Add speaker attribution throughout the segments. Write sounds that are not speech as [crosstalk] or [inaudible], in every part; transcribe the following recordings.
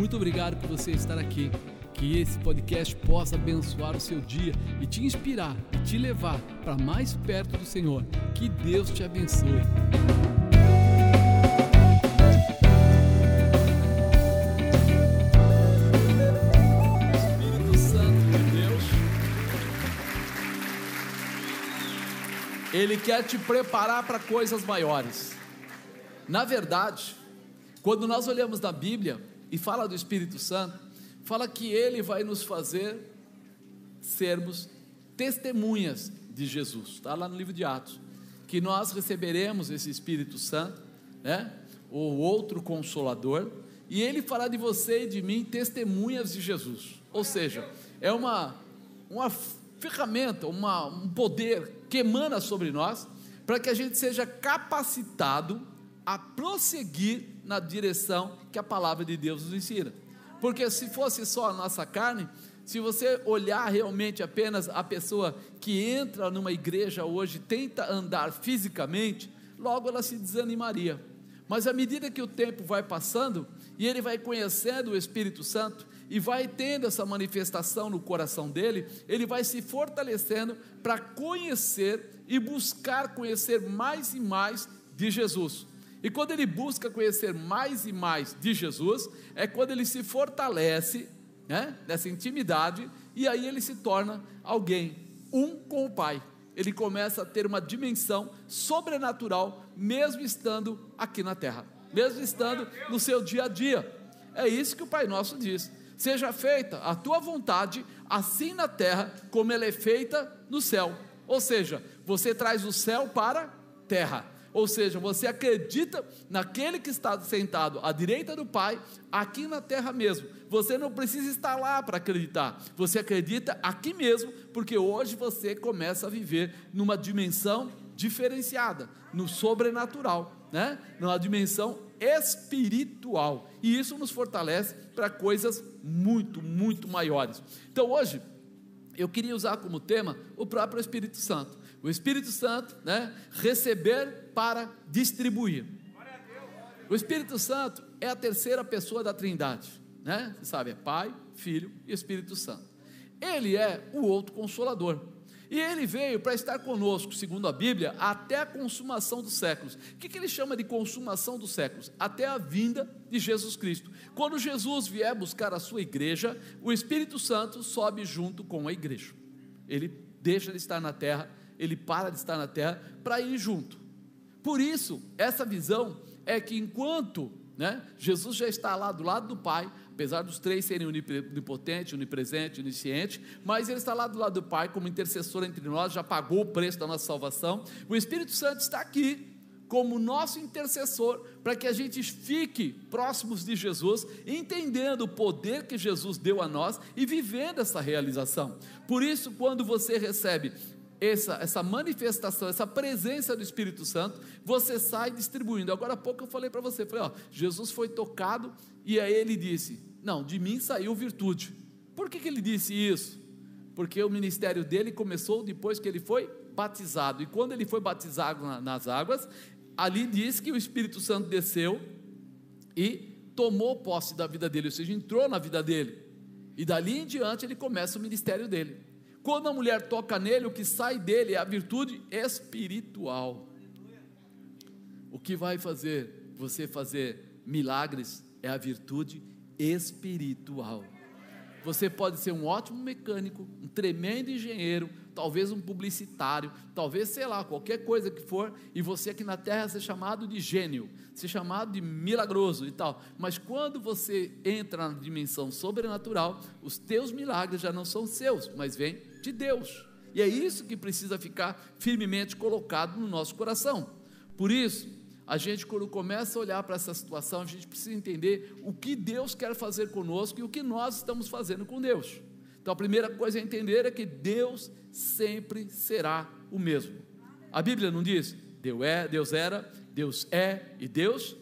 Speaker 1: Muito obrigado por você estar aqui. Que esse podcast possa abençoar o seu dia e te inspirar e te levar para mais perto do Senhor. Que Deus te abençoe. Espírito Santo de Deus, Ele quer te preparar para coisas maiores. Na verdade, quando nós olhamos na Bíblia e fala do Espírito Santo, fala que ele vai nos fazer sermos testemunhas de Jesus. Está lá no livro de Atos. Que nós receberemos esse Espírito Santo, né? O outro consolador, e ele fará de você e de mim testemunhas de Jesus. Ou seja, é uma, uma ferramenta, uma, um poder que emana sobre nós, para que a gente seja capacitado a prosseguir na direção que a palavra de Deus nos ensina. Porque se fosse só a nossa carne, se você olhar realmente apenas a pessoa que entra numa igreja hoje, tenta andar fisicamente, logo ela se desanimaria. Mas à medida que o tempo vai passando e ele vai conhecendo o Espírito Santo e vai tendo essa manifestação no coração dele, ele vai se fortalecendo para conhecer e buscar conhecer mais e mais de Jesus. E quando ele busca conhecer mais e mais de Jesus, é quando ele se fortalece né, nessa intimidade e aí ele se torna alguém, um com o Pai. Ele começa a ter uma dimensão sobrenatural, mesmo estando aqui na terra, mesmo estando no seu dia a dia. É isso que o Pai Nosso diz: seja feita a tua vontade, assim na terra, como ela é feita no céu. Ou seja, você traz o céu para a terra. Ou seja, você acredita naquele que está sentado à direita do Pai, aqui na terra mesmo. Você não precisa estar lá para acreditar. Você acredita aqui mesmo, porque hoje você começa a viver numa dimensão diferenciada, no sobrenatural, né? Numa dimensão espiritual. E isso nos fortalece para coisas muito, muito maiores. Então hoje eu queria usar como tema o próprio Espírito Santo o Espírito Santo, né, receber para distribuir. O Espírito Santo é a terceira pessoa da Trindade, né? Você sabe, é Pai, Filho e Espírito Santo. Ele é o outro consolador. E ele veio para estar conosco, segundo a Bíblia, até a consumação dos séculos. O que, que ele chama de consumação dos séculos? Até a vinda de Jesus Cristo. Quando Jesus vier buscar a sua igreja, o Espírito Santo sobe junto com a igreja. Ele deixa de estar na terra ele para de estar na terra para ir junto. Por isso, essa visão é que enquanto né, Jesus já está lá do lado do Pai, apesar dos três serem onipotente, onipresente, onisciente, mas ele está lá do lado do Pai como intercessor entre nós, já pagou o preço da nossa salvação. O Espírito Santo está aqui como nosso intercessor, para que a gente fique próximos de Jesus, entendendo o poder que Jesus deu a nós e vivendo essa realização. Por isso, quando você recebe essa, essa manifestação, essa presença do Espírito Santo, você sai distribuindo. Agora há pouco eu falei para você, falei, ó, Jesus foi tocado e aí ele disse: Não, de mim saiu virtude. Por que, que ele disse isso? Porque o ministério dele começou depois que ele foi batizado. E quando ele foi batizado na, nas águas, ali diz que o Espírito Santo desceu e tomou posse da vida dele, ou seja, entrou na vida dele. E dali em diante ele começa o ministério dele. Quando a mulher toca nele, o que sai dele é a virtude espiritual. O que vai fazer você fazer milagres é a virtude espiritual. Você pode ser um ótimo mecânico, um tremendo engenheiro, talvez um publicitário, talvez, sei lá, qualquer coisa que for, e você aqui na terra ser chamado de gênio, ser chamado de milagroso e tal. Mas quando você entra na dimensão sobrenatural, os teus milagres já não são seus, mas vêm de Deus. E é isso que precisa ficar firmemente colocado no nosso coração. Por isso, a gente, quando começa a olhar para essa situação, a gente precisa entender o que Deus quer fazer conosco e o que nós estamos fazendo com Deus. Então, a primeira coisa a entender é que Deus sempre será o mesmo. A Bíblia não diz? Deus é, Deus era, Deus é e Deus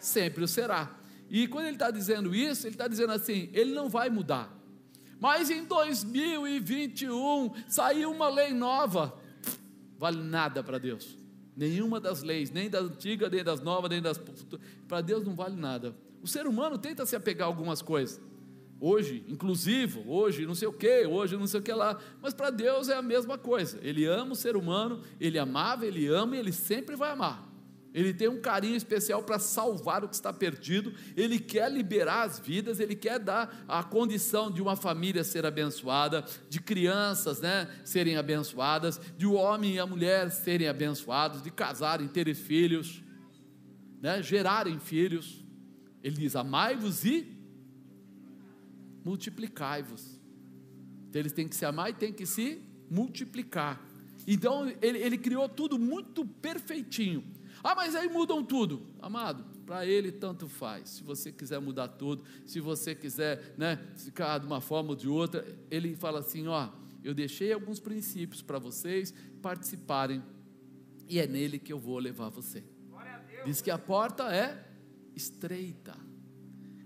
Speaker 1: sempre o será. E quando ele está dizendo isso, ele está dizendo assim: ele não vai mudar. Mas em 2021 saiu uma lei nova. Vale nada para Deus. Nenhuma das leis, nem da antiga, nem das novas, nem das. Para Deus não vale nada. O ser humano tenta se apegar a algumas coisas. Hoje, inclusivo, hoje não sei o que, hoje não sei o que lá. Mas para Deus é a mesma coisa. Ele ama o ser humano, ele amava, ele ama e ele sempre vai amar. Ele tem um carinho especial para salvar o que está perdido, ele quer liberar as vidas, ele quer dar a condição de uma família ser abençoada, de crianças né, serem abençoadas, de o homem e a mulher serem abençoados, de casarem, terem filhos, né, gerarem filhos. Ele diz: amai-vos e multiplicai-vos. Então eles têm que se amar e têm que se multiplicar. Então ele, ele criou tudo muito perfeitinho. Ah, mas aí mudam tudo. Amado, para ele tanto faz. Se você quiser mudar tudo, se você quiser né, ficar de uma forma ou de outra, ele fala assim: ó, eu deixei alguns princípios para vocês participarem, e é nele que eu vou levar você. Diz que a porta é estreita.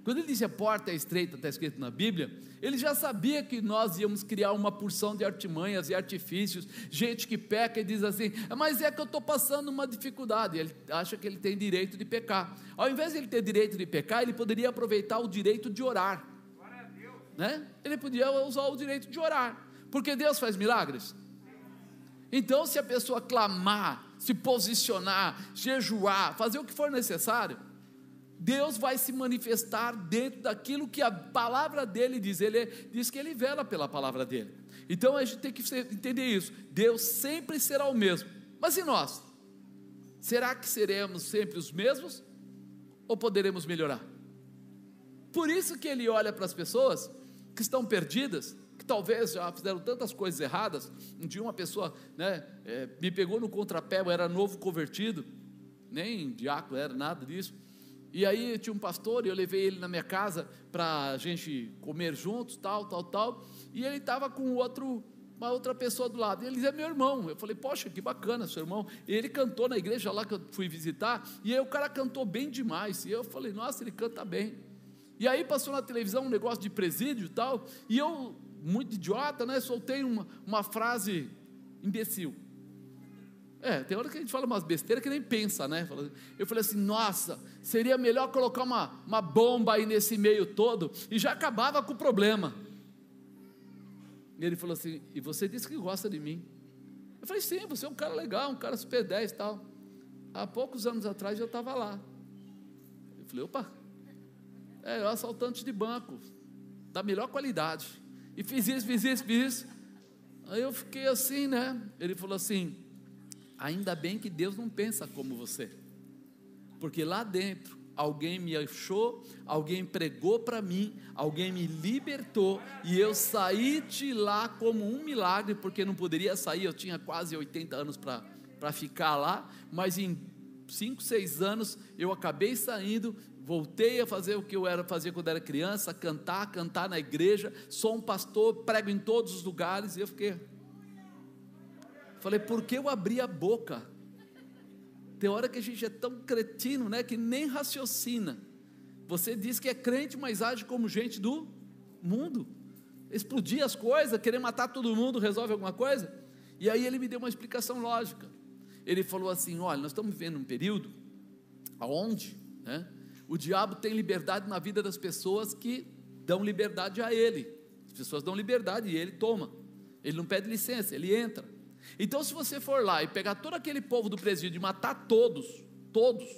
Speaker 1: Quando ele disse a porta é estreita, está escrito na Bíblia, ele já sabia que nós íamos criar uma porção de artimanhas e artifícios, gente que peca e diz assim, mas é que eu estou passando uma dificuldade, ele acha que ele tem direito de pecar. Ao invés de ele ter direito de pecar, ele poderia aproveitar o direito de orar. Né? Ele podia usar o direito de orar, porque Deus faz milagres. Então, se a pessoa clamar, se posicionar, jejuar, fazer o que for necessário, Deus vai se manifestar dentro daquilo que a palavra dele diz. Ele diz que ele vela pela palavra dele. Então a gente tem que entender isso. Deus sempre será o mesmo. Mas e nós? Será que seremos sempre os mesmos? Ou poderemos melhorar? Por isso que ele olha para as pessoas que estão perdidas, que talvez já fizeram tantas coisas erradas. Um dia uma pessoa né, é, me pegou no contrapé, eu era novo convertido, nem diácono era, nada disso. E aí tinha um pastor e eu levei ele na minha casa para a gente comer juntos, tal, tal, tal. E ele estava com outro, uma outra pessoa do lado. E ele dizia, meu irmão. Eu falei, poxa, que bacana, seu irmão. E ele cantou na igreja lá que eu fui visitar. E aí o cara cantou bem demais. E eu falei, nossa, ele canta bem. E aí passou na televisão um negócio de presídio e tal. E eu, muito idiota, né? Soltei uma, uma frase imbecil. É, tem hora que a gente fala umas besteiras que nem pensa, né? Eu falei assim, nossa, seria melhor colocar uma, uma bomba aí nesse meio todo e já acabava com o problema. E ele falou assim, e você disse que gosta de mim. Eu falei, sim, você é um cara legal, um cara super 10 e tal. Há poucos anos atrás eu estava lá. Eu falei, opa, é, eu assaltante de banco, da melhor qualidade. E fiz isso, fiz isso, fiz isso. Aí eu fiquei assim, né? Ele falou assim, Ainda bem que Deus não pensa como você, porque lá dentro alguém me achou, alguém pregou para mim, alguém me libertou e eu saí de lá como um milagre, porque não poderia sair, eu tinha quase 80 anos para ficar lá, mas em 5, 6 anos eu acabei saindo, voltei a fazer o que eu era fazer quando era criança, cantar, cantar na igreja, sou um pastor, prego em todos os lugares, e eu fiquei Falei, por que eu abri a boca? Tem hora que a gente é tão cretino, né, que nem raciocina. Você diz que é crente, mas age como gente do mundo. Explodir as coisas, querer matar todo mundo, resolve alguma coisa? E aí ele me deu uma explicação lógica. Ele falou assim: olha, nós estamos vivendo um período onde né, o diabo tem liberdade na vida das pessoas que dão liberdade a ele. As pessoas dão liberdade e ele toma. Ele não pede licença, ele entra. Então, se você for lá e pegar todo aquele povo do presídio e matar todos, todos,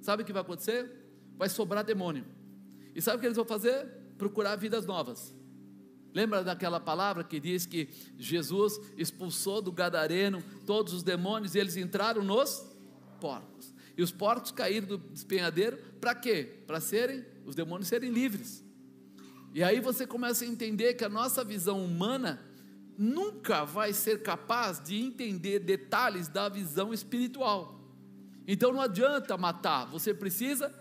Speaker 1: sabe o que vai acontecer? Vai sobrar demônio. E sabe o que eles vão fazer? Procurar vidas novas. Lembra daquela palavra que diz que Jesus expulsou do gadareno todos os demônios e eles entraram nos porcos. E os porcos caíram do despenhadeiro para quê? Para serem os demônios serem livres. E aí você começa a entender que a nossa visão humana nunca vai ser capaz de entender detalhes da visão espiritual. Então não adianta matar, você precisa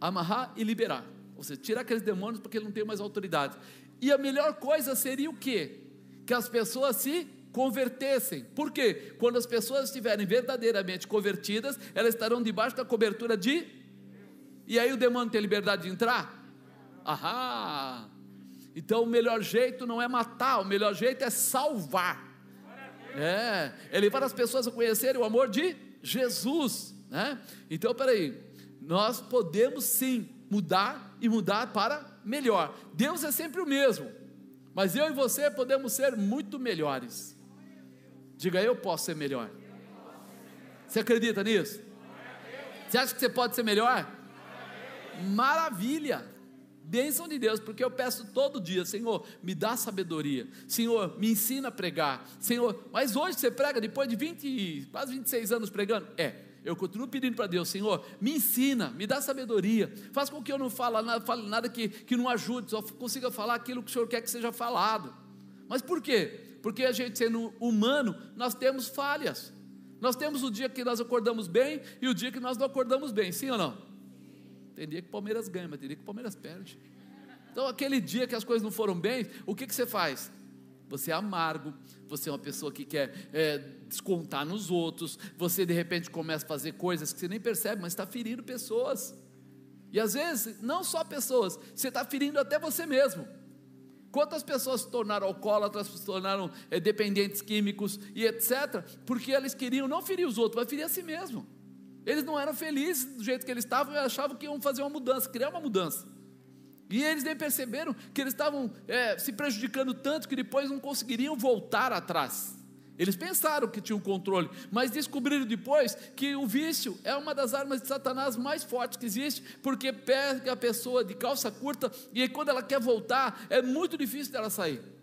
Speaker 1: amarrar e liberar. Você tira aqueles demônios porque ele não tem mais autoridade. E a melhor coisa seria o quê? Que as pessoas se convertessem. Por quê? Quando as pessoas estiverem verdadeiramente convertidas, elas estarão debaixo da cobertura de. E aí o demônio tem liberdade de entrar? Ahá! Então o melhor jeito não é matar, o melhor jeito é salvar. É, é levar as pessoas a conhecerem o amor de Jesus, né? Então, peraí, nós podemos sim mudar e mudar para melhor. Deus é sempre o mesmo, mas eu e você podemos ser muito melhores. Diga, eu posso ser melhor. Você acredita nisso? Você acha que você pode ser melhor? Maravilha! Bênção de Deus, porque eu peço todo dia, Senhor, me dá sabedoria, Senhor, me ensina a pregar, Senhor, mas hoje você prega depois de 20, quase 26 anos pregando? É, eu continuo pedindo para Deus, Senhor, me ensina, me dá sabedoria, faz com que eu não fale nada, fale nada que, que não ajude, só consiga falar aquilo que o Senhor quer que seja falado. Mas por quê? Porque a gente sendo humano, nós temos falhas. Nós temos o dia que nós acordamos bem e o dia que nós não acordamos bem, sim ou não? Tem dia que o Palmeiras ganha, mas tem dia que o Palmeiras perde. Então, aquele dia que as coisas não foram bem, o que, que você faz? Você é amargo, você é uma pessoa que quer é, descontar nos outros, você de repente começa a fazer coisas que você nem percebe, mas está ferindo pessoas. E às vezes, não só pessoas, você está ferindo até você mesmo. Quantas pessoas se tornaram alcoólatras, se tornaram é, dependentes químicos e etc., porque eles queriam não ferir os outros, mas ferir a si mesmo. Eles não eram felizes do jeito que eles estavam e achavam que iam fazer uma mudança, criar uma mudança. E eles nem perceberam que eles estavam é, se prejudicando tanto que depois não conseguiriam voltar atrás. Eles pensaram que tinham controle, mas descobriram depois que o vício é uma das armas de Satanás mais fortes que existe, porque pega a pessoa de calça curta e quando ela quer voltar, é muito difícil dela sair.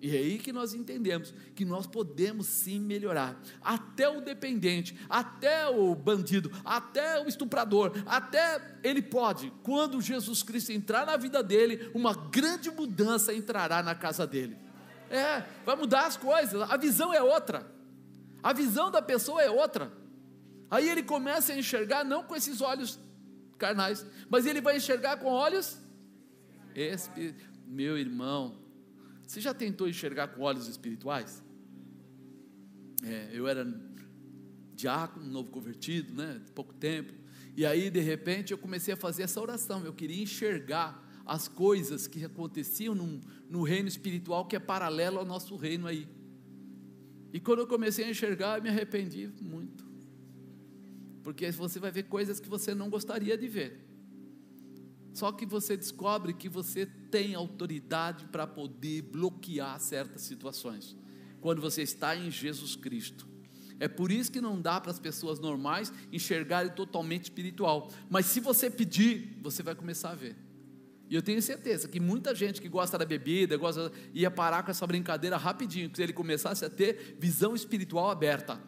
Speaker 1: E é aí que nós entendemos que nós podemos sim melhorar. Até o dependente, até o bandido, até o estuprador, até ele pode, quando Jesus Cristo entrar na vida dele, uma grande mudança entrará na casa dele. É, vai mudar as coisas, a visão é outra. A visão da pessoa é outra. Aí ele começa a enxergar não com esses olhos carnais, mas ele vai enxergar com olhos espirituais. Meu irmão, você já tentou enxergar com olhos espirituais? É, eu era diácono, novo convertido, né? Pouco tempo. E aí, de repente, eu comecei a fazer essa oração. Eu queria enxergar as coisas que aconteciam no, no reino espiritual que é paralelo ao nosso reino aí. E quando eu comecei a enxergar, eu me arrependi muito. Porque você vai ver coisas que você não gostaria de ver. Só que você descobre que você tem autoridade para poder bloquear certas situações, quando você está em Jesus Cristo. É por isso que não dá para as pessoas normais enxergarem totalmente espiritual. Mas se você pedir, você vai começar a ver. E eu tenho certeza que muita gente que gosta da bebida, gosta, ia parar com essa brincadeira rapidinho, se ele começasse a ter visão espiritual aberta.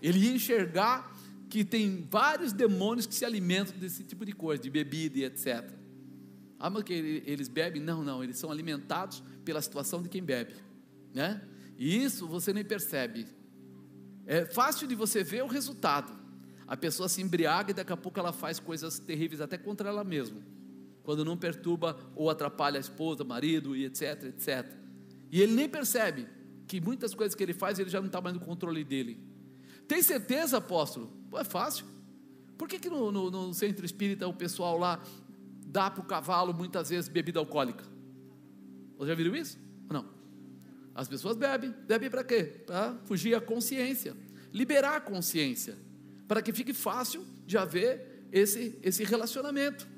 Speaker 1: Ele ia enxergar que tem vários demônios que se alimentam desse tipo de coisa, de bebida e etc. Ah, mas que eles bebem? Não, não, eles são alimentados pela situação de quem bebe, né? E isso você nem percebe. É fácil de você ver o resultado. A pessoa se embriaga e daqui a pouco ela faz coisas terríveis até contra ela mesma, quando não perturba ou atrapalha a esposa, marido e etc, etc. E ele nem percebe que muitas coisas que ele faz ele já não está mais no controle dele. Tem certeza, apóstolo? É fácil. Por que, que no, no, no centro espírita o pessoal lá dá para o cavalo muitas vezes bebida alcoólica? Vocês já viram isso? Não. As pessoas bebem. Bebem para quê? Para fugir à consciência. Liberar a consciência. Para que fique fácil de haver esse, esse relacionamento.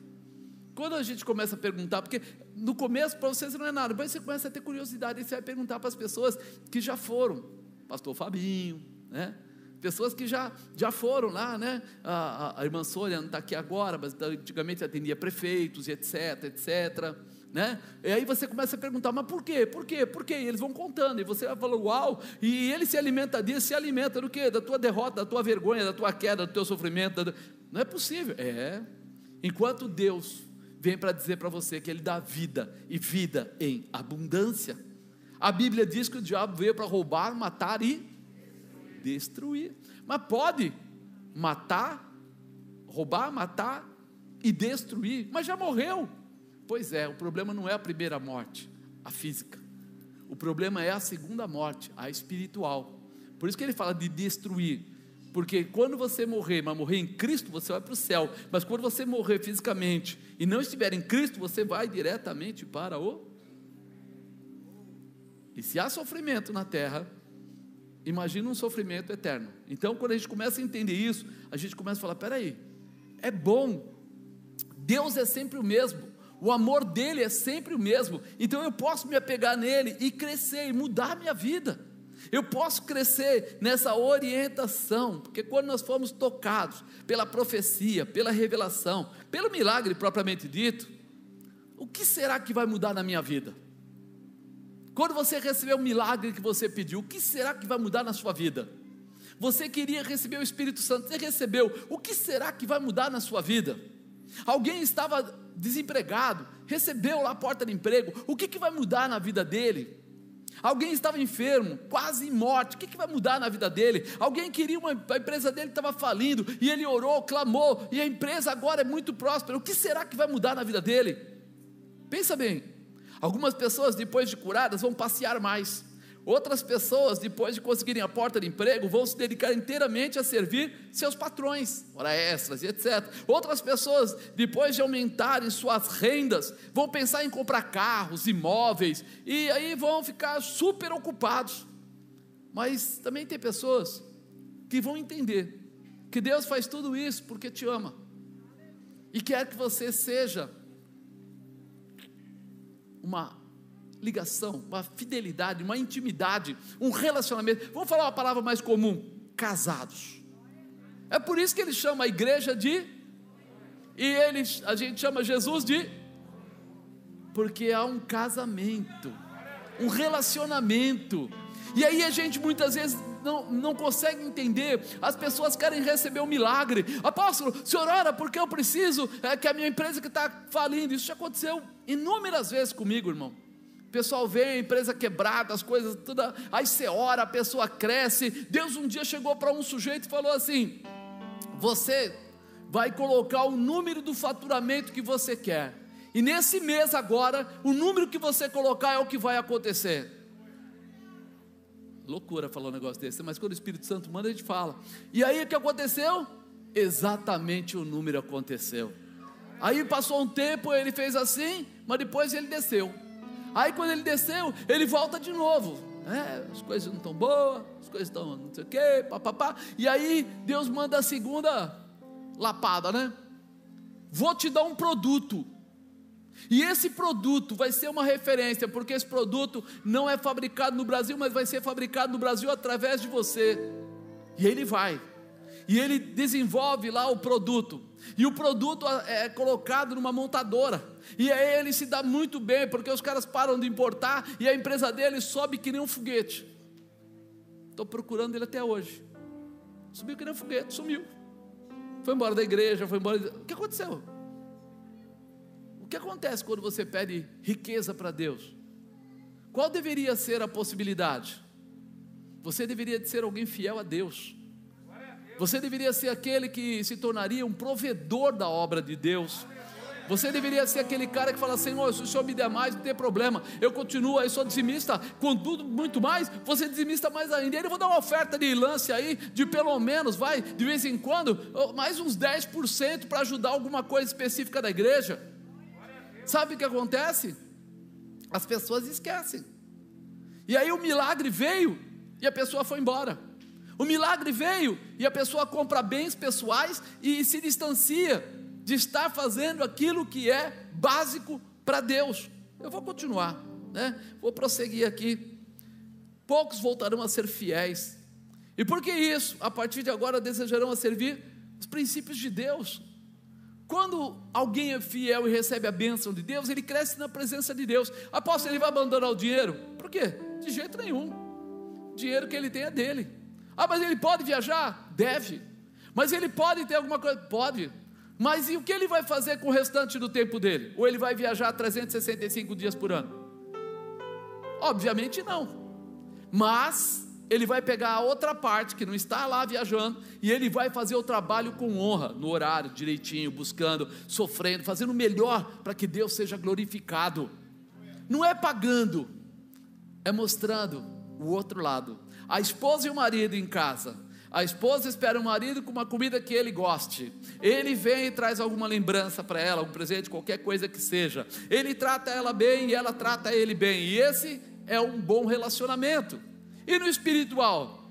Speaker 1: Quando a gente começa a perguntar, porque no começo para vocês não é nada, depois você começa a ter curiosidade e você vai perguntar para as pessoas que já foram. Pastor Fabinho, né? Pessoas que já, já foram lá, né? A, a, a irmã Sônia não está aqui agora, mas antigamente atendia prefeitos e etc, etc. Né? E aí você começa a perguntar, mas por quê? Por quê? Por quê? E eles vão contando, e você vai falando, uau, e ele se alimenta disso, se alimenta do quê? Da tua derrota, da tua vergonha, da tua queda, do teu sofrimento. Da... Não é possível. É. Enquanto Deus vem para dizer para você que Ele dá vida e vida em abundância. A Bíblia diz que o diabo veio para roubar, matar e destruir. Mas pode matar, roubar, matar e destruir, mas já morreu. Pois é, o problema não é a primeira morte, a física. O problema é a segunda morte, a espiritual. Por isso que ele fala de destruir. Porque quando você morrer, mas morrer em Cristo, você vai para o céu. Mas quando você morrer fisicamente e não estiver em Cristo, você vai diretamente para o. E se há sofrimento na terra, Imagina um sofrimento eterno. Então, quando a gente começa a entender isso, a gente começa a falar: peraí, é bom Deus é sempre o mesmo. O amor dele é sempre o mesmo. Então eu posso me apegar nele e crescer e mudar a minha vida. Eu posso crescer nessa orientação, porque quando nós fomos tocados pela profecia, pela revelação, pelo milagre propriamente dito, o que será que vai mudar na minha vida? Quando você receber o milagre que você pediu, o que será que vai mudar na sua vida? Você queria receber o Espírito Santo, você recebeu, o que será que vai mudar na sua vida? Alguém estava desempregado, recebeu lá a porta de emprego, o que, que vai mudar na vida dele? Alguém estava enfermo, quase em morte, o que, que vai mudar na vida dele? Alguém queria uma, a empresa dele estava falindo, e ele orou, clamou, e a empresa agora é muito próspera, o que será que vai mudar na vida dele? Pensa bem, algumas pessoas depois de curadas vão passear mais, Outras pessoas, depois de conseguirem a porta de emprego, vão se dedicar inteiramente a servir seus patrões, hora extras e etc. Outras pessoas, depois de aumentarem suas rendas, vão pensar em comprar carros, imóveis, e aí vão ficar super ocupados. Mas também tem pessoas que vão entender que Deus faz tudo isso porque te ama e quer que você seja uma ligação, uma fidelidade, uma intimidade, um relacionamento. Vamos falar uma palavra mais comum: casados. É por isso que ele chama a igreja de e ele, a gente chama Jesus de porque há um casamento, um relacionamento. E aí a gente muitas vezes não, não consegue entender, as pessoas querem receber um milagre. Apóstolo, o senhor ora porque eu preciso é, que a minha empresa que está falindo. Isso já aconteceu inúmeras vezes comigo, irmão pessoal vê a empresa quebrada, as coisas tudo, aí você ora, a pessoa cresce. Deus um dia chegou para um sujeito e falou assim: Você vai colocar o número do faturamento que você quer. E nesse mês agora, o número que você colocar é o que vai acontecer. Loucura falar um negócio desse, mas quando o Espírito Santo manda, a gente fala. E aí o que aconteceu? Exatamente o número aconteceu. Aí passou um tempo, ele fez assim, mas depois ele desceu. Aí quando ele desceu, ele volta de novo. É, as coisas não estão boas, as coisas estão não sei o quê, papapá. E aí Deus manda a segunda lapada, né? Vou te dar um produto. E esse produto vai ser uma referência, porque esse produto não é fabricado no Brasil, mas vai ser fabricado no Brasil através de você. E ele vai. E ele desenvolve lá o produto. E o produto é colocado numa montadora. E aí ele se dá muito bem, porque os caras param de importar e a empresa dele sobe que nem um foguete. Estou procurando ele até hoje. Subiu que nem um foguete, sumiu. Foi embora da igreja, foi embora. O que aconteceu? Que acontece quando você pede riqueza para Deus? Qual deveria ser a possibilidade? Você deveria ser alguém fiel a Deus. Você deveria ser aquele que se tornaria um provedor da obra de Deus. Você deveria ser aquele cara que fala, Senhor, se o Senhor me der mais, não tem problema. Eu continuo aí, sou dizimista, contudo, muito mais, você dizimista mais ainda. Ele vou dar uma oferta de lance aí, de pelo menos, vai, de vez em quando, mais uns 10% para ajudar alguma coisa específica da igreja. Sabe o que acontece? As pessoas esquecem. E aí o milagre veio e a pessoa foi embora. O milagre veio e a pessoa compra bens pessoais e se distancia de estar fazendo aquilo que é básico para Deus. Eu vou continuar, né? Vou prosseguir aqui. Poucos voltarão a ser fiéis. E por que isso? A partir de agora desejarão a servir os princípios de Deus. Quando alguém é fiel e recebe a bênção de Deus, ele cresce na presença de Deus. Apóstolo, ele vai abandonar o dinheiro? Por quê? De jeito nenhum. O dinheiro que ele tem é dele. Ah, mas ele pode viajar? Deve. Mas ele pode ter alguma coisa? Pode. Mas e o que ele vai fazer com o restante do tempo dele? Ou ele vai viajar 365 dias por ano? Obviamente não. Mas ele vai pegar a outra parte que não está lá viajando e ele vai fazer o trabalho com honra, no horário, direitinho, buscando, sofrendo, fazendo o melhor para que Deus seja glorificado. Não é pagando, é mostrando o outro lado. A esposa e o marido em casa a esposa espera o marido com uma comida que ele goste. Ele vem e traz alguma lembrança para ela, algum presente, qualquer coisa que seja. Ele trata ela bem e ela trata ele bem. E esse é um bom relacionamento. E no espiritual?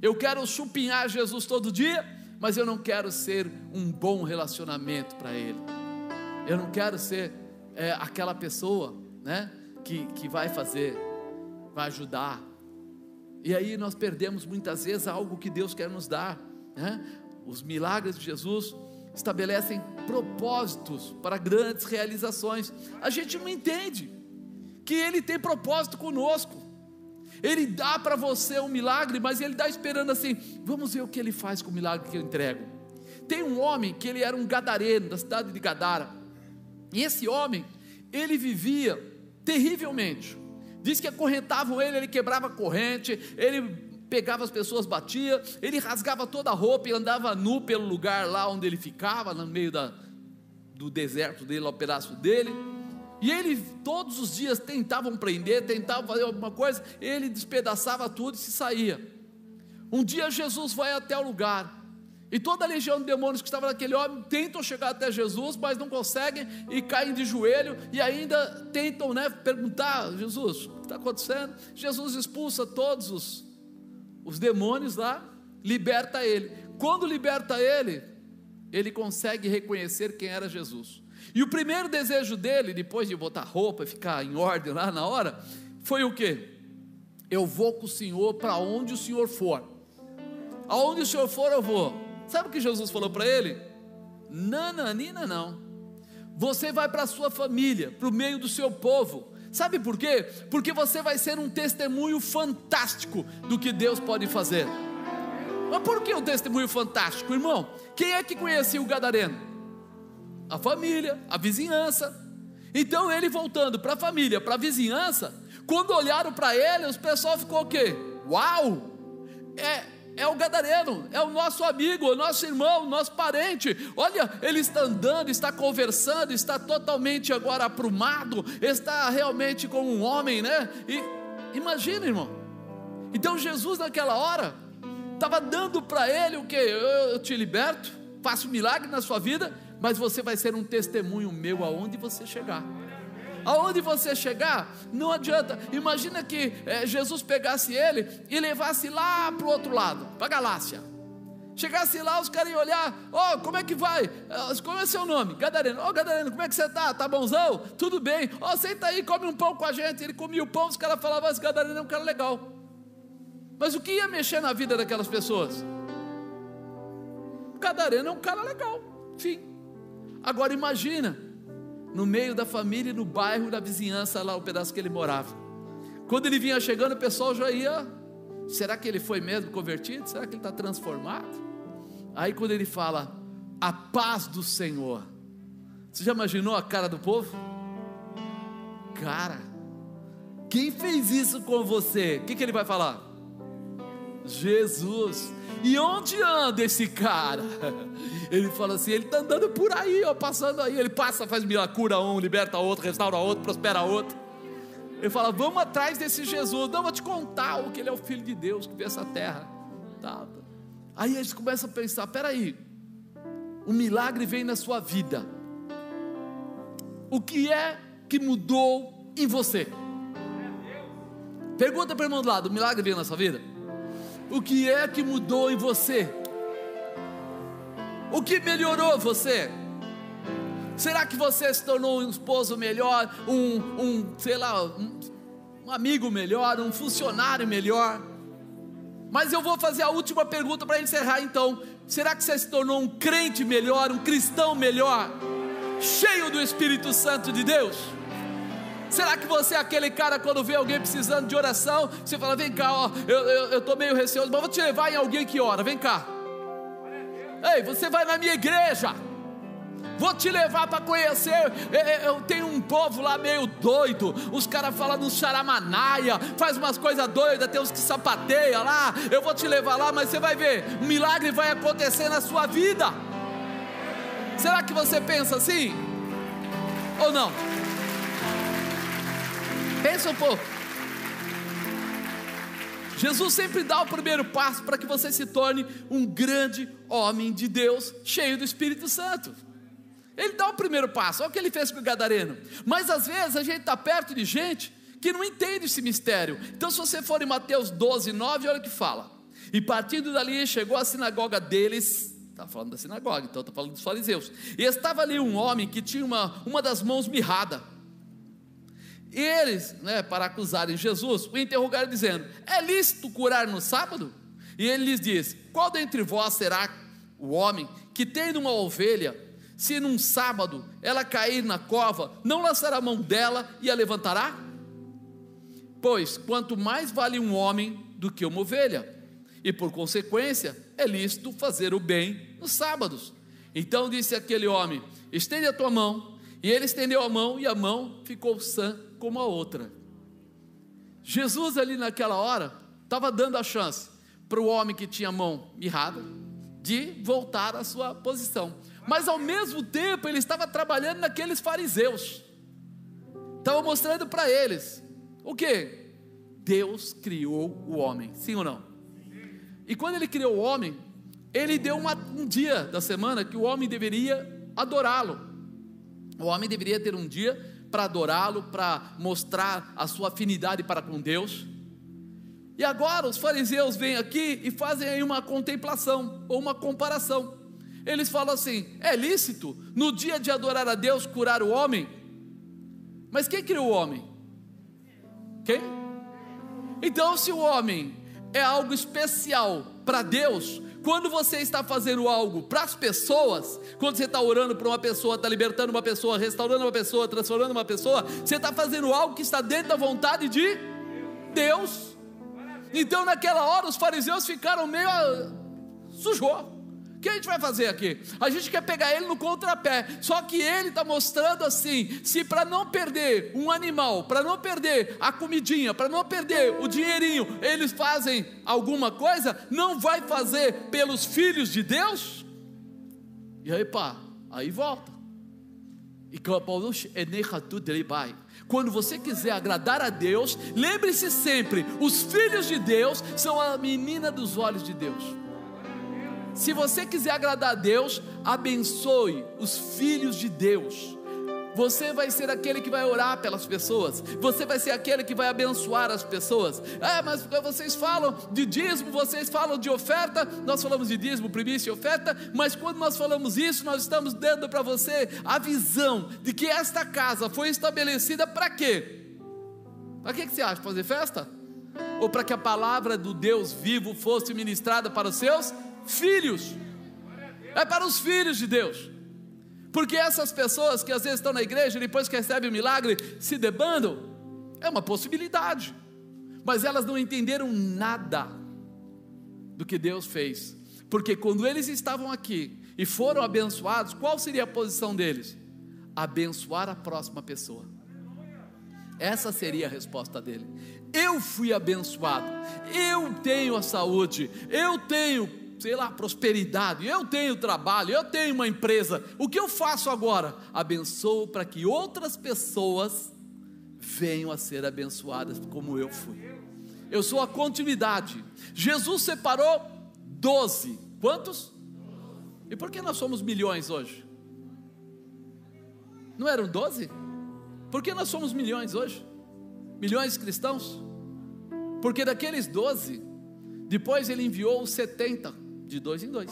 Speaker 1: Eu quero chupinhar Jesus todo dia, mas eu não quero ser um bom relacionamento para ele. Eu não quero ser é, aquela pessoa, né? Que, que vai fazer, vai ajudar. E aí nós perdemos muitas vezes algo que Deus quer nos dar, né? Os milagres de Jesus estabelecem propósitos para grandes realizações. A gente não entende que Ele tem propósito conosco. Ele dá para você um milagre, mas Ele está esperando assim: vamos ver o que Ele faz com o milagre que eu entrego. Tem um homem que ele era um gadareno da cidade de Gadara, e esse homem, ele vivia terrivelmente. Diz que acorrentavam ele, ele quebrava a corrente, ele pegava as pessoas, batia, ele rasgava toda a roupa e andava nu pelo lugar lá onde ele ficava, no meio da, do deserto dele, lá o pedaço dele. E ele todos os dias tentavam prender, tentavam fazer alguma coisa, ele despedaçava tudo e se saía. Um dia Jesus vai até o lugar, e toda a legião de demônios que estava naquele homem tentam chegar até Jesus, mas não conseguem e caem de joelho e ainda tentam né, perguntar: Jesus, o que está acontecendo? Jesus expulsa todos os, os demônios lá, liberta ele. Quando liberta ele, ele consegue reconhecer quem era Jesus. E o primeiro desejo dele, depois de botar roupa e ficar em ordem lá na hora, foi o que? Eu vou com o Senhor para onde o Senhor for. Aonde o Senhor for, eu vou. Sabe o que Jesus falou para ele? Nananina não. Você vai para a sua família, para o meio do seu povo. Sabe por quê? Porque você vai ser um testemunho fantástico do que Deus pode fazer. Mas por que um testemunho fantástico, irmão? Quem é que conhecia o Gadareno? A família, a vizinhança. Então ele voltando para a família, para a vizinhança, quando olharam para ele, os pessoal ficou o quê? Uau! É, é o gadareno, é o nosso amigo, o nosso irmão, o nosso parente. Olha, ele está andando, está conversando, está totalmente agora aprumado, está realmente como um homem, né? E imagina, irmão. Então Jesus naquela hora estava dando para ele o que? Eu, eu te liberto, faço um milagre na sua vida, mas você vai ser um testemunho meu aonde você chegar aonde você chegar, não adianta. Imagina que é, Jesus pegasse ele e levasse lá para o outro lado, para a Galácia. Chegasse lá, os caras iam olhar, ó, oh, como é que vai? Eh, como é seu nome? Gadareno. Ó, oh, Gadareno, como é que você tá? Tá bonzão? Tudo bem. Ó, oh, senta aí, come um pão com a gente. Ele comia o pão, os caras falavam, esse Gadareno é um cara legal. Mas o que ia mexer na vida daquelas pessoas? O Gadareno é um cara legal. Fim. Agora imagina, no meio da família, no bairro, da vizinhança, lá o pedaço que ele morava. Quando ele vinha chegando, o pessoal já ia. Será que ele foi mesmo convertido? Será que ele está transformado? Aí quando ele fala, a paz do Senhor. Você já imaginou a cara do povo? Cara, quem fez isso com você? O que, que ele vai falar? Jesus. E onde anda esse cara? [laughs] Ele fala assim: ele está andando por aí, ó, passando aí. Ele passa, faz milagre, cura um, liberta outro, restaura outro, prospera outro. Ele fala: vamos atrás desse Jesus. Não, vou te contar o que ele é o Filho de Deus que veio essa terra. Tá. Aí eles começam a pensar: peraí, o milagre vem na sua vida. O que é que mudou em você? Pergunta para o irmão do lado: o milagre veio na sua vida? O que é que mudou em você? O que melhorou você? Será que você se tornou um esposo melhor, um, um sei lá, um, um amigo melhor, um funcionário melhor? Mas eu vou fazer a última pergunta para encerrar então. Será que você se tornou um crente melhor, um cristão melhor, cheio do Espírito Santo de Deus? Será que você é aquele cara quando vê alguém precisando de oração, você fala: vem cá, ó, eu estou meio receoso, mas vou te levar em alguém que ora, vem cá. Ei, você vai na minha igreja. Vou te levar para conhecer. Eu tenho um povo lá meio doido. Os caras falam no charamanaia, faz umas coisas doidas, tem uns que sapateia lá. Eu vou te levar lá, mas você vai ver, um milagre vai acontecer na sua vida. Será que você pensa assim? Ou não? Pensa um pouco. Jesus sempre dá o primeiro passo para que você se torne um grande homem de Deus, cheio do Espírito Santo. Ele dá o primeiro passo, olha o que ele fez com o Gadareno. Mas às vezes a gente está perto de gente que não entende esse mistério. Então, se você for em Mateus 12, 9, olha o que fala. E partindo dali, chegou à sinagoga deles, Está falando da sinagoga, então está falando dos fariseus. E estava ali um homem que tinha uma, uma das mãos mirrada. E eles, né, para acusarem Jesus, o interrogaram dizendo: É lícito curar no sábado? E ele lhes disse: Qual dentre vós será o homem que tendo uma ovelha, se num sábado ela cair na cova, não lançará a mão dela e a levantará? Pois quanto mais vale um homem do que uma ovelha, e por consequência é lícito fazer o bem nos sábados. Então disse aquele homem: Estende a tua mão. E ele estendeu a mão e a mão ficou sã como a outra. Jesus, ali naquela hora, estava dando a chance para o homem que tinha a mão mirrada de voltar à sua posição. Mas ao mesmo tempo ele estava trabalhando naqueles fariseus. Estava mostrando para eles o que? Deus criou o homem, sim ou não? E quando ele criou o homem, ele deu uma, um dia da semana que o homem deveria adorá-lo. O homem deveria ter um dia para adorá-lo, para mostrar a sua afinidade para com Deus. E agora os fariseus vêm aqui e fazem aí uma contemplação ou uma comparação. Eles falam assim: é lícito no dia de adorar a Deus curar o homem? Mas quem criou o homem? Quem? Então, se o homem é algo especial para Deus, quando você está fazendo algo para as pessoas, quando você está orando para uma pessoa, está libertando uma pessoa, restaurando uma pessoa, transformando uma pessoa, você está fazendo algo que está dentro da vontade de Deus. Então, naquela hora, os fariseus ficaram meio. Ah, sujou que a gente vai fazer aqui? A gente quer pegar ele no contrapé, só que ele está mostrando assim: se para não perder um animal, para não perder a comidinha, para não perder o dinheirinho, eles fazem alguma coisa, não vai fazer pelos filhos de Deus? E aí, pá, aí volta. E quando você quiser agradar a Deus, lembre-se sempre: os filhos de Deus são a menina dos olhos de Deus. Se você quiser agradar a Deus, abençoe os filhos de Deus. Você vai ser aquele que vai orar pelas pessoas. Você vai ser aquele que vai abençoar as pessoas. É, mas vocês falam de dízimo, vocês falam de oferta. Nós falamos de dízimo, primícia e oferta. Mas quando nós falamos isso, nós estamos dando para você a visão de que esta casa foi estabelecida para quê? Para que, você acha? Fazer festa? Ou para que a palavra do Deus vivo fosse ministrada para os seus filhos. É para os filhos de Deus. Porque essas pessoas que às vezes estão na igreja, depois que recebem o milagre, se debandam, é uma possibilidade. Mas elas não entenderam nada do que Deus fez. Porque quando eles estavam aqui e foram abençoados, qual seria a posição deles? Abençoar a próxima pessoa. Essa seria a resposta dele. Eu fui abençoado, eu tenho a saúde, eu tenho sei lá, prosperidade, eu tenho trabalho, eu tenho uma empresa, o que eu faço agora? Abençoo para que outras pessoas venham a ser abençoadas como eu fui. Eu sou a continuidade. Jesus separou doze. Quantos? E por que nós somos milhões hoje? Não eram doze? Por que nós somos milhões hoje? Milhões de cristãos? Porque daqueles doze, depois ele enviou os setenta de dois em dois.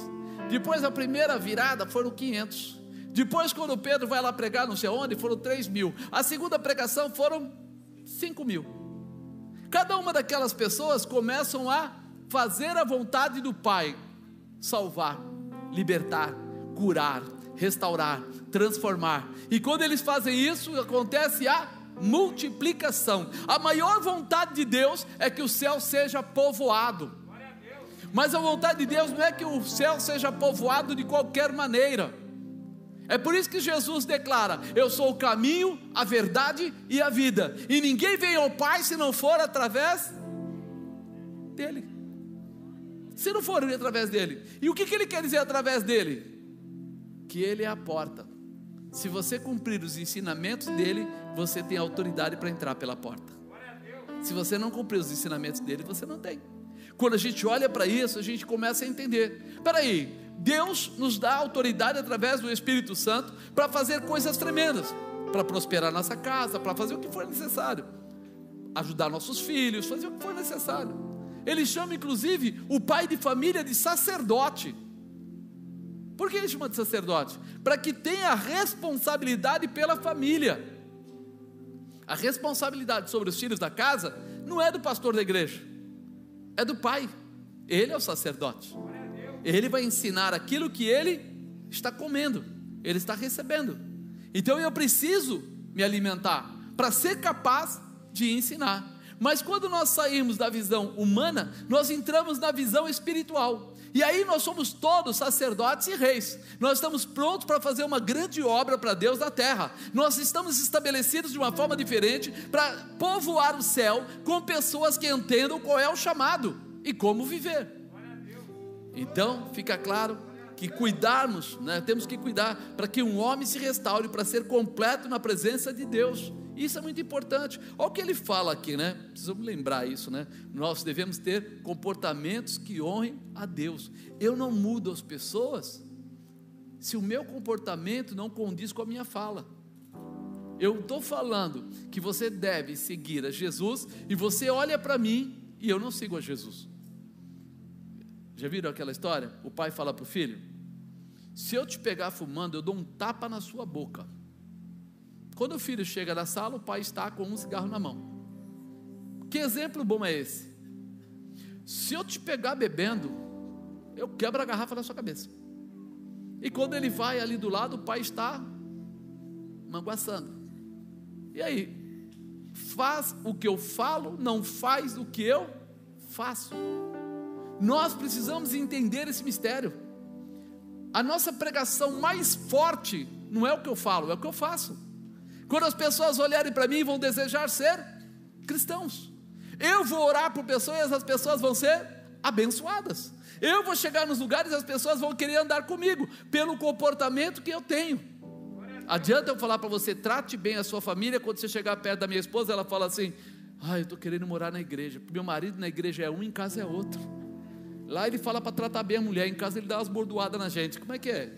Speaker 1: Depois a primeira virada foram 500. Depois, quando Pedro vai lá pregar, não sei onde, foram 3 mil. A segunda pregação foram 5 mil. Cada uma daquelas pessoas começam a fazer a vontade do Pai, salvar, libertar, curar, restaurar, transformar. E quando eles fazem isso, acontece a multiplicação. A maior vontade de Deus é que o céu seja povoado. Mas a vontade de Deus não é que o céu seja povoado de qualquer maneira. É por isso que Jesus declara: Eu sou o caminho, a verdade e a vida, e ninguém vem ao Pai se não for através dele. Se não for através dele. E o que, que ele quer dizer através dele? Que ele é a porta. Se você cumprir os ensinamentos dele, você tem autoridade para entrar pela porta. Se você não cumprir os ensinamentos dele, você não tem. Quando a gente olha para isso, a gente começa a entender: peraí, Deus nos dá autoridade através do Espírito Santo para fazer coisas tremendas, para prosperar nossa casa, para fazer o que for necessário, ajudar nossos filhos, fazer o que for necessário. Ele chama inclusive o pai de família de sacerdote. Por que ele chama de sacerdote? Para que tenha responsabilidade pela família. A responsabilidade sobre os filhos da casa não é do pastor da igreja, é do pai. Ele é o sacerdote. Ele vai ensinar aquilo que ele está comendo, ele está recebendo. Então eu preciso me alimentar para ser capaz de ensinar. Mas quando nós saímos da visão humana, nós entramos na visão espiritual. E aí nós somos todos sacerdotes e reis. Nós estamos prontos para fazer uma grande obra para Deus na terra. Nós estamos estabelecidos de uma forma diferente para povoar o céu com pessoas que entendam qual é o chamado e como viver. Então, fica claro que cuidarmos, né, temos que cuidar para que um homem se restaure para ser completo na presença de Deus. Isso é muito importante. Olha o que ele fala aqui, né? Precisamos lembrar isso, né? Nós devemos ter comportamentos que honrem a Deus. Eu não mudo as pessoas se o meu comportamento não condiz com a minha fala. Eu estou falando que você deve seguir a Jesus e você olha para mim e eu não sigo a Jesus. Já viram aquela história? O pai fala para o filho: Se eu te pegar fumando, eu dou um tapa na sua boca. Quando o filho chega na sala, o pai está com um cigarro na mão. Que exemplo bom é esse? Se eu te pegar bebendo, eu quebro a garrafa na sua cabeça. E quando ele vai ali do lado, o pai está manguaçando. E aí? Faz o que eu falo, não faz o que eu faço. Nós precisamos entender esse mistério. A nossa pregação mais forte não é o que eu falo, é o que eu faço. Quando as pessoas olharem para mim, vão desejar ser cristãos. Eu vou orar por pessoas e essas pessoas vão ser abençoadas. Eu vou chegar nos lugares e as pessoas vão querer andar comigo, pelo comportamento que eu tenho. Adianta eu falar para você, trate bem a sua família, quando você chegar perto da minha esposa, ela fala assim: Ah, eu estou querendo morar na igreja. Meu marido na igreja é um, em casa é outro. Lá ele fala para tratar bem a mulher, em casa ele dá umas bordoadas na gente. Como é que é?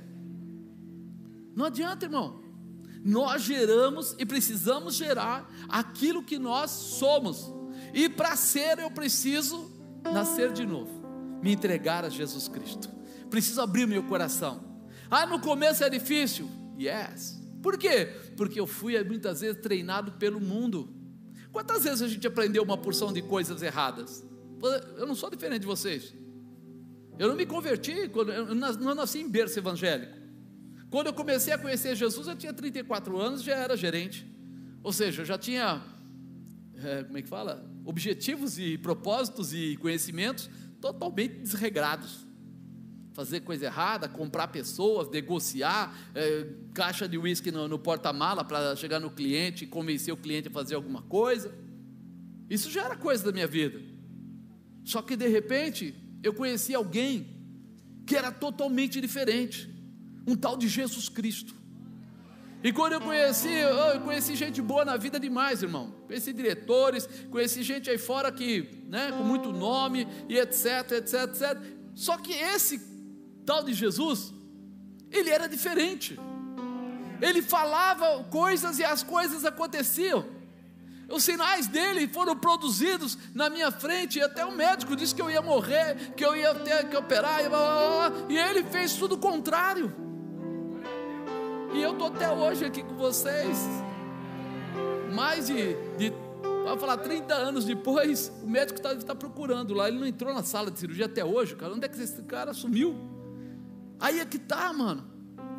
Speaker 1: Não adianta, irmão nós geramos e precisamos gerar aquilo que nós somos. E para ser, eu preciso nascer de novo, me entregar a Jesus Cristo. Preciso abrir meu coração. Ah, no começo é difícil. Yes. Por quê? Porque eu fui muitas vezes treinado pelo mundo. Quantas vezes a gente aprendeu uma porção de coisas erradas? Eu não sou diferente de vocês. Eu não me converti, eu não nasci em berço evangélico. Quando eu comecei a conhecer Jesus, eu tinha 34 anos, já era gerente. Ou seja, eu já tinha, é, como é que fala? Objetivos e propósitos e conhecimentos totalmente desregrados. Fazer coisa errada, comprar pessoas, negociar, é, caixa de uísque no, no porta-mala para chegar no cliente e convencer o cliente a fazer alguma coisa. Isso já era coisa da minha vida. Só que de repente eu conheci alguém que era totalmente diferente um tal de Jesus Cristo. E quando eu conheci, eu conheci gente boa na vida demais, irmão. Conheci diretores, conheci gente aí fora que, né, com muito nome e etc, etc, etc. Só que esse tal de Jesus, ele era diferente. Ele falava coisas e as coisas aconteciam. Os sinais dele foram produzidos na minha frente, e até o médico disse que eu ia morrer, que eu ia ter que operar, e, blá, blá, blá, e ele fez tudo o contrário. E eu estou até hoje aqui com vocês. Mais de, de vai falar 30 anos depois, o médico está tá procurando lá. Ele não entrou na sala de cirurgia até hoje, cara. Onde é que esse cara sumiu? Aí é que está, mano.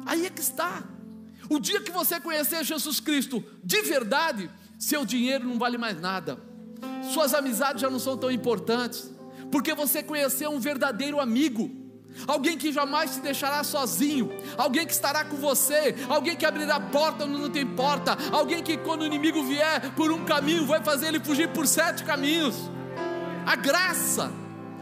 Speaker 1: Aí é que está. O dia que você conhecer Jesus Cristo de verdade, seu dinheiro não vale mais nada. Suas amizades já não são tão importantes, porque você conheceu um verdadeiro amigo alguém que jamais te deixará sozinho, alguém que estará com você, alguém que abrirá porta onde não tem porta, alguém que quando o inimigo vier por um caminho vai fazer ele fugir por sete caminhos. A graça,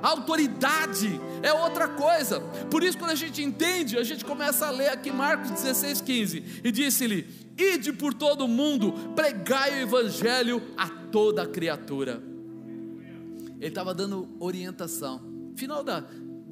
Speaker 1: a autoridade é outra coisa. Por isso, quando a gente entende, a gente começa a ler aqui Marcos 16, 15, e disse-lhe: Ide por todo o mundo, pregai o evangelho a toda criatura. Ele estava dando orientação. Final da,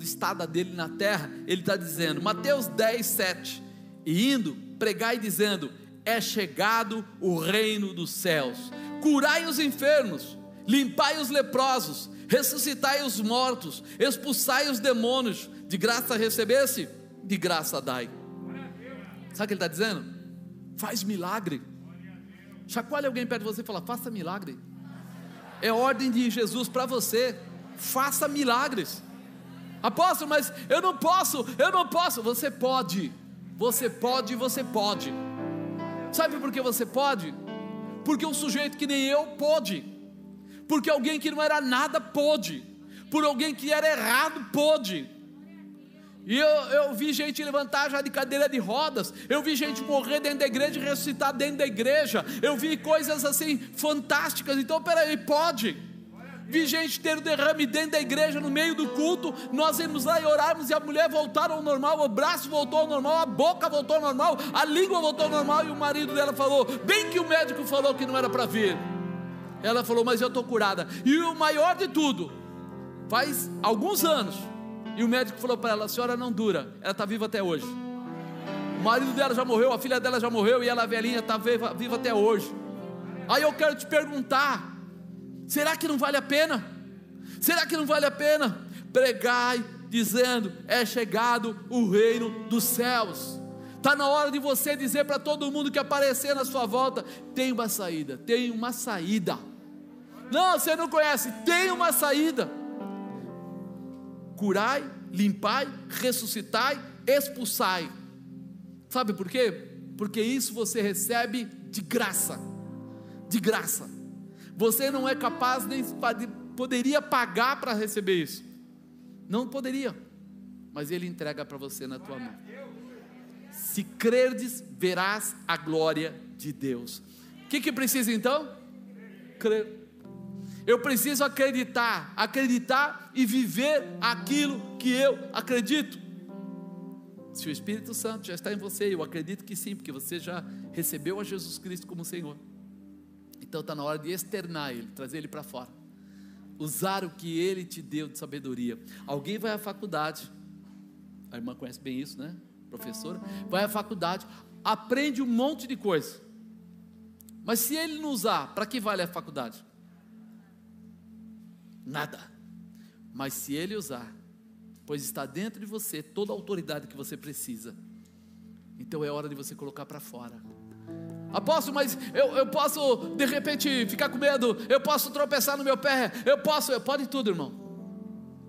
Speaker 1: estada dele na terra, ele está dizendo, Mateus 10, 7, e indo, pregai dizendo: É chegado o reino dos céus, curai os enfermos, limpai os leprosos, ressuscitai os mortos, expulsai os demônios, de graça recebesse, de graça dai. Sabe o que ele está dizendo? Faz milagre. Chacoalhe alguém perto de você e fala: faça milagre. É ordem de Jesus para você. Faça milagres. Apóstolo, mas eu não posso, eu não posso. Você pode, você pode, você pode. Sabe por que você pode? Porque um sujeito que nem eu pode, porque alguém que não era nada pôde, por alguém que era errado pôde. E eu, eu vi gente levantar já de cadeira de rodas, eu vi gente morrer dentro da igreja e ressuscitar dentro da igreja, eu vi coisas assim fantásticas. Então, peraí, pode. Vi gente ter o derrame dentro da igreja, no meio do culto. Nós íamos lá e orarmos, e a mulher voltou ao normal, o braço voltou ao normal, a boca voltou ao normal, a língua voltou ao normal. E o marido dela falou: Bem que o médico falou que não era para vir. Ela falou: Mas eu estou curada. E o maior de tudo, faz alguns anos, e o médico falou para ela: A senhora não dura, ela está viva até hoje. O marido dela já morreu, a filha dela já morreu, e ela, velhinha, está viva, viva até hoje. Aí eu quero te perguntar: Será que não vale a pena? Será que não vale a pena? Pregai, dizendo: é chegado o reino dos céus. Está na hora de você dizer para todo mundo que aparecer na sua volta: tem uma saída, tem uma saída. Não, você não conhece, tem uma saída. Curai, limpai, ressuscitai, expulsai. Sabe por quê? Porque isso você recebe de graça. De graça. Você não é capaz nem poderia pagar para receber isso. Não poderia. Mas ele entrega para você na tua mão. Se crerdes, verás a glória de Deus. O que, que precisa então? Crer. Eu preciso acreditar, acreditar e viver aquilo que eu acredito. Se o Espírito Santo já está em você, eu acredito que sim, porque você já recebeu a Jesus Cristo como Senhor. Então está na hora de externar ele, trazer ele para fora. Usar o que ele te deu de sabedoria. Alguém vai à faculdade, a irmã conhece bem isso, né? Professora, vai à faculdade, aprende um monte de coisa. Mas se ele não usar, para que vale a faculdade? Nada. Mas se ele usar, pois está dentro de você toda a autoridade que você precisa, então é hora de você colocar para fora. Apóstolo, mas eu, eu posso de repente ficar com medo, eu posso tropeçar no meu pé, eu posso, eu pode tudo, irmão.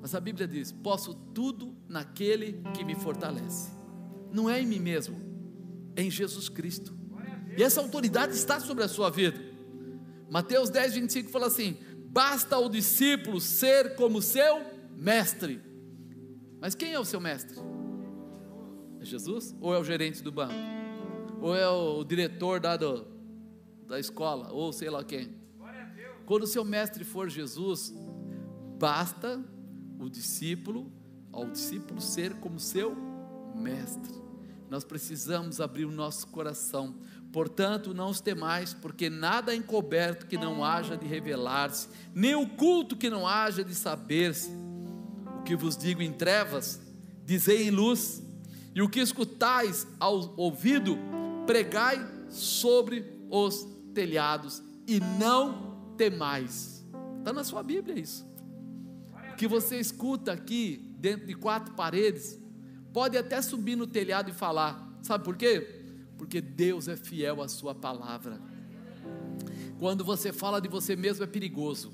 Speaker 1: Mas a Bíblia diz: posso tudo naquele que me fortalece. Não é em mim mesmo, é em Jesus Cristo. E essa autoridade está sobre a sua vida. Mateus 10, 25 fala assim: basta o discípulo ser como seu mestre. Mas quem é o seu mestre? É Jesus ou é o gerente do banco? Ou é o diretor da, do, da escola, ou sei lá quem. Quando o seu mestre for Jesus, basta o discípulo, ao discípulo ser como seu mestre. Nós precisamos abrir o nosso coração. Portanto, não os temais, porque nada é encoberto que não haja de revelar-se, nem oculto que não haja de saber-se. O que vos digo em trevas, dizei em luz, e o que escutais ao ouvido, pregai sobre os telhados e não temais. Está na sua Bíblia isso. O que você escuta aqui, dentro de quatro paredes, pode até subir no telhado e falar. Sabe por quê? Porque Deus é fiel à sua palavra. Quando você fala de você mesmo é perigoso,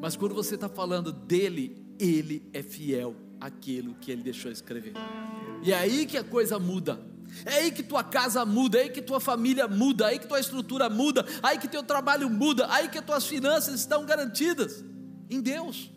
Speaker 1: mas quando você está falando dele, ele é fiel àquilo que ele deixou escrever. E é aí que a coisa muda. É aí que tua casa muda, é aí que tua família muda, é aí que tua estrutura muda, é aí que teu trabalho muda, é aí que tuas finanças estão garantidas em Deus.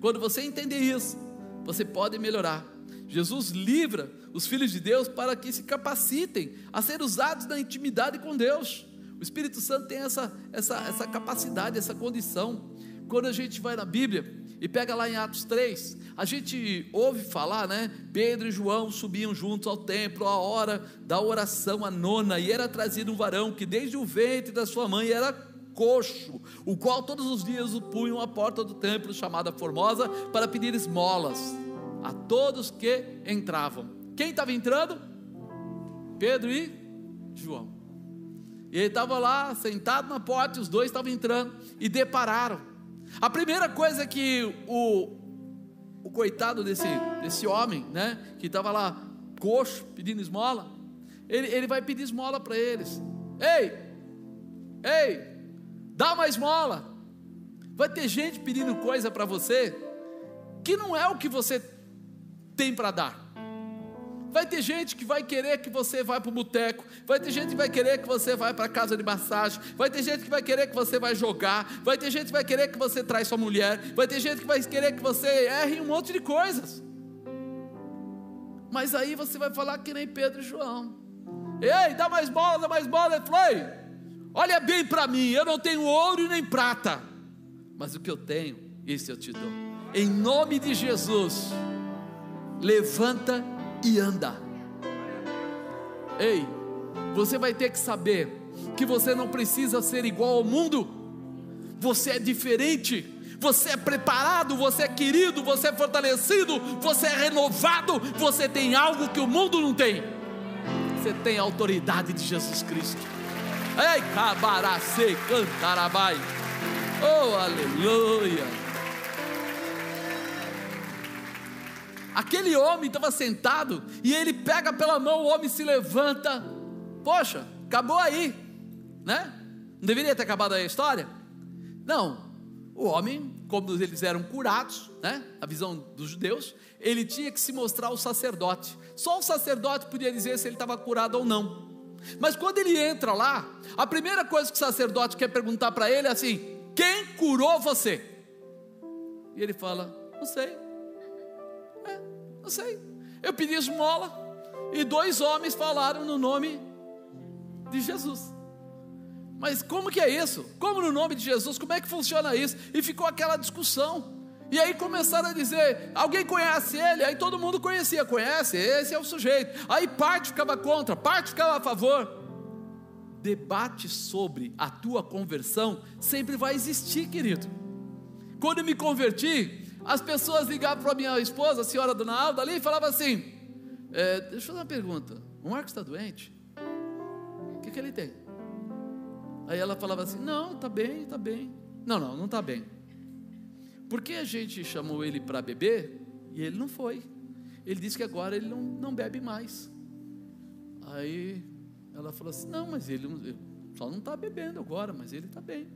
Speaker 1: Quando você entender isso, você pode melhorar. Jesus livra os filhos de Deus para que se capacitem a ser usados na intimidade com Deus. O Espírito Santo tem essa, essa, essa capacidade, essa condição. Quando a gente vai na Bíblia, e pega lá em Atos 3, a gente ouve falar, né? Pedro e João subiam juntos ao templo à hora da oração, a nona, e era trazido um varão que desde o ventre da sua mãe era coxo, o qual todos os dias o punham à porta do templo chamada Formosa para pedir esmolas a todos que entravam. Quem estava entrando? Pedro e João. E ele estava lá sentado na porta, e os dois estavam entrando e depararam a primeira coisa que o, o coitado desse, desse homem, né, que estava lá coxo pedindo esmola, ele, ele vai pedir esmola para eles. Ei, ei, dá uma esmola. Vai ter gente pedindo coisa para você que não é o que você tem para dar. Vai ter gente que vai querer que você vá para o boteco, vai ter gente que vai querer que você vá para a casa de massagem, vai ter gente que vai querer que você vai jogar, vai ter gente que vai querer que você traz sua mulher, vai ter gente que vai querer que você erre um monte de coisas. Mas aí você vai falar que nem Pedro e João. Ei, dá mais bola, dá mais bola. Ele falou, olha bem para mim, eu não tenho ouro nem prata, mas o que eu tenho, isso eu te dou. Em nome de Jesus, levanta e anda. Ei, você vai ter que saber que você não precisa ser igual ao mundo, você é diferente. Você é preparado, você é querido, você é fortalecido, você é renovado, você tem algo que o mundo não tem. Você tem a autoridade de Jesus Cristo. Ei, cabaracê, cantarabai. Oh, aleluia. Aquele homem estava sentado e ele pega pela mão, o homem se levanta. Poxa, acabou aí, né? Não deveria ter acabado aí a história? Não. O homem, como eles eram curados, né? A visão dos judeus, ele tinha que se mostrar ao sacerdote. Só o sacerdote podia dizer se ele estava curado ou não. Mas quando ele entra lá, a primeira coisa que o sacerdote quer perguntar para ele é assim: quem curou você? E ele fala: não sei. Não sei. Eu pedi esmola e dois homens falaram no nome de Jesus. Mas como que é isso? Como no nome de Jesus? Como é que funciona isso? E ficou aquela discussão. E aí começaram a dizer: alguém conhece ele? Aí todo mundo conhecia, conhece, esse é o sujeito. Aí parte ficava contra, parte ficava a favor. Debate sobre a tua conversão sempre vai existir, querido. Quando eu me converti, as pessoas ligavam para a minha esposa, a senhora Dona Alda, ali, e falavam assim: é, Deixa eu fazer uma pergunta. O Marcos está doente? O que, que ele tem? Aí ela falava assim: Não, está bem, está bem. Não, não, não está bem. Porque a gente chamou ele para beber e ele não foi. Ele disse que agora ele não, não bebe mais. Aí ela falou assim: Não, mas ele, ele só não está bebendo agora, mas ele está bem.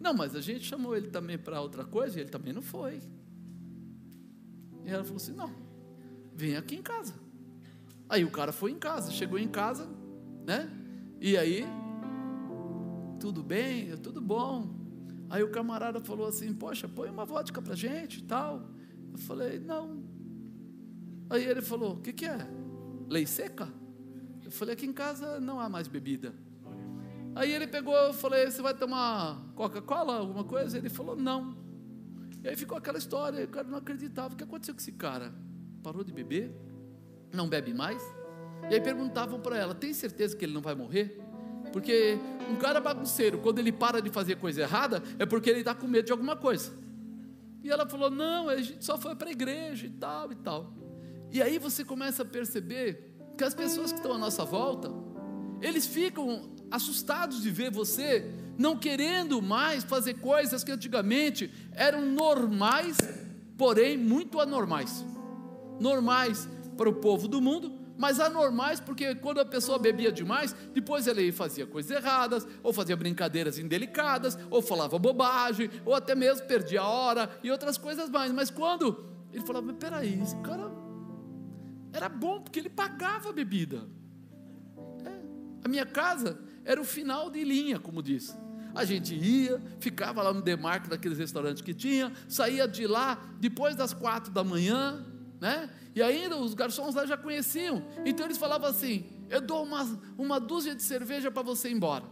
Speaker 1: Não, mas a gente chamou ele também para outra coisa e ele também não foi. E ela falou assim: Não, vem aqui em casa. Aí o cara foi em casa, chegou em casa, né? E aí, tudo bem, tudo bom. Aí o camarada falou assim: Poxa, põe uma vodka pra gente e tal. Eu falei: Não. Aí ele falou: O que, que é? Lei seca? Eu falei: Aqui em casa não há mais bebida. Aí ele pegou, eu falei: Você vai tomar Coca-Cola, alguma coisa? Ele falou: Não. E aí ficou aquela história, o cara não acreditava. O que aconteceu com esse cara? Parou de beber? Não bebe mais? E aí perguntavam para ela: tem certeza que ele não vai morrer? Porque um cara bagunceiro, quando ele para de fazer coisa errada, é porque ele está com medo de alguma coisa. E ela falou: não, a gente só foi para a igreja e tal e tal. E aí você começa a perceber que as pessoas que estão à nossa volta, eles ficam assustados de ver você não querendo mais fazer coisas que antigamente eram normais, porém muito anormais. Normais para o povo do mundo, mas anormais porque quando a pessoa bebia demais, depois ele fazia coisas erradas, ou fazia brincadeiras indelicadas, ou falava bobagem, ou até mesmo perdia a hora e outras coisas mais. Mas quando ele falava, mas peraí, esse cara era bom porque ele pagava a bebida. É. A minha casa era o final de linha, como diz. A gente ia, ficava lá no demarque daqueles restaurantes que tinha, saía de lá depois das quatro da manhã, né? E ainda os garçons lá já conheciam. Então eles falavam assim: eu dou uma, uma dúzia de cerveja para você ir embora.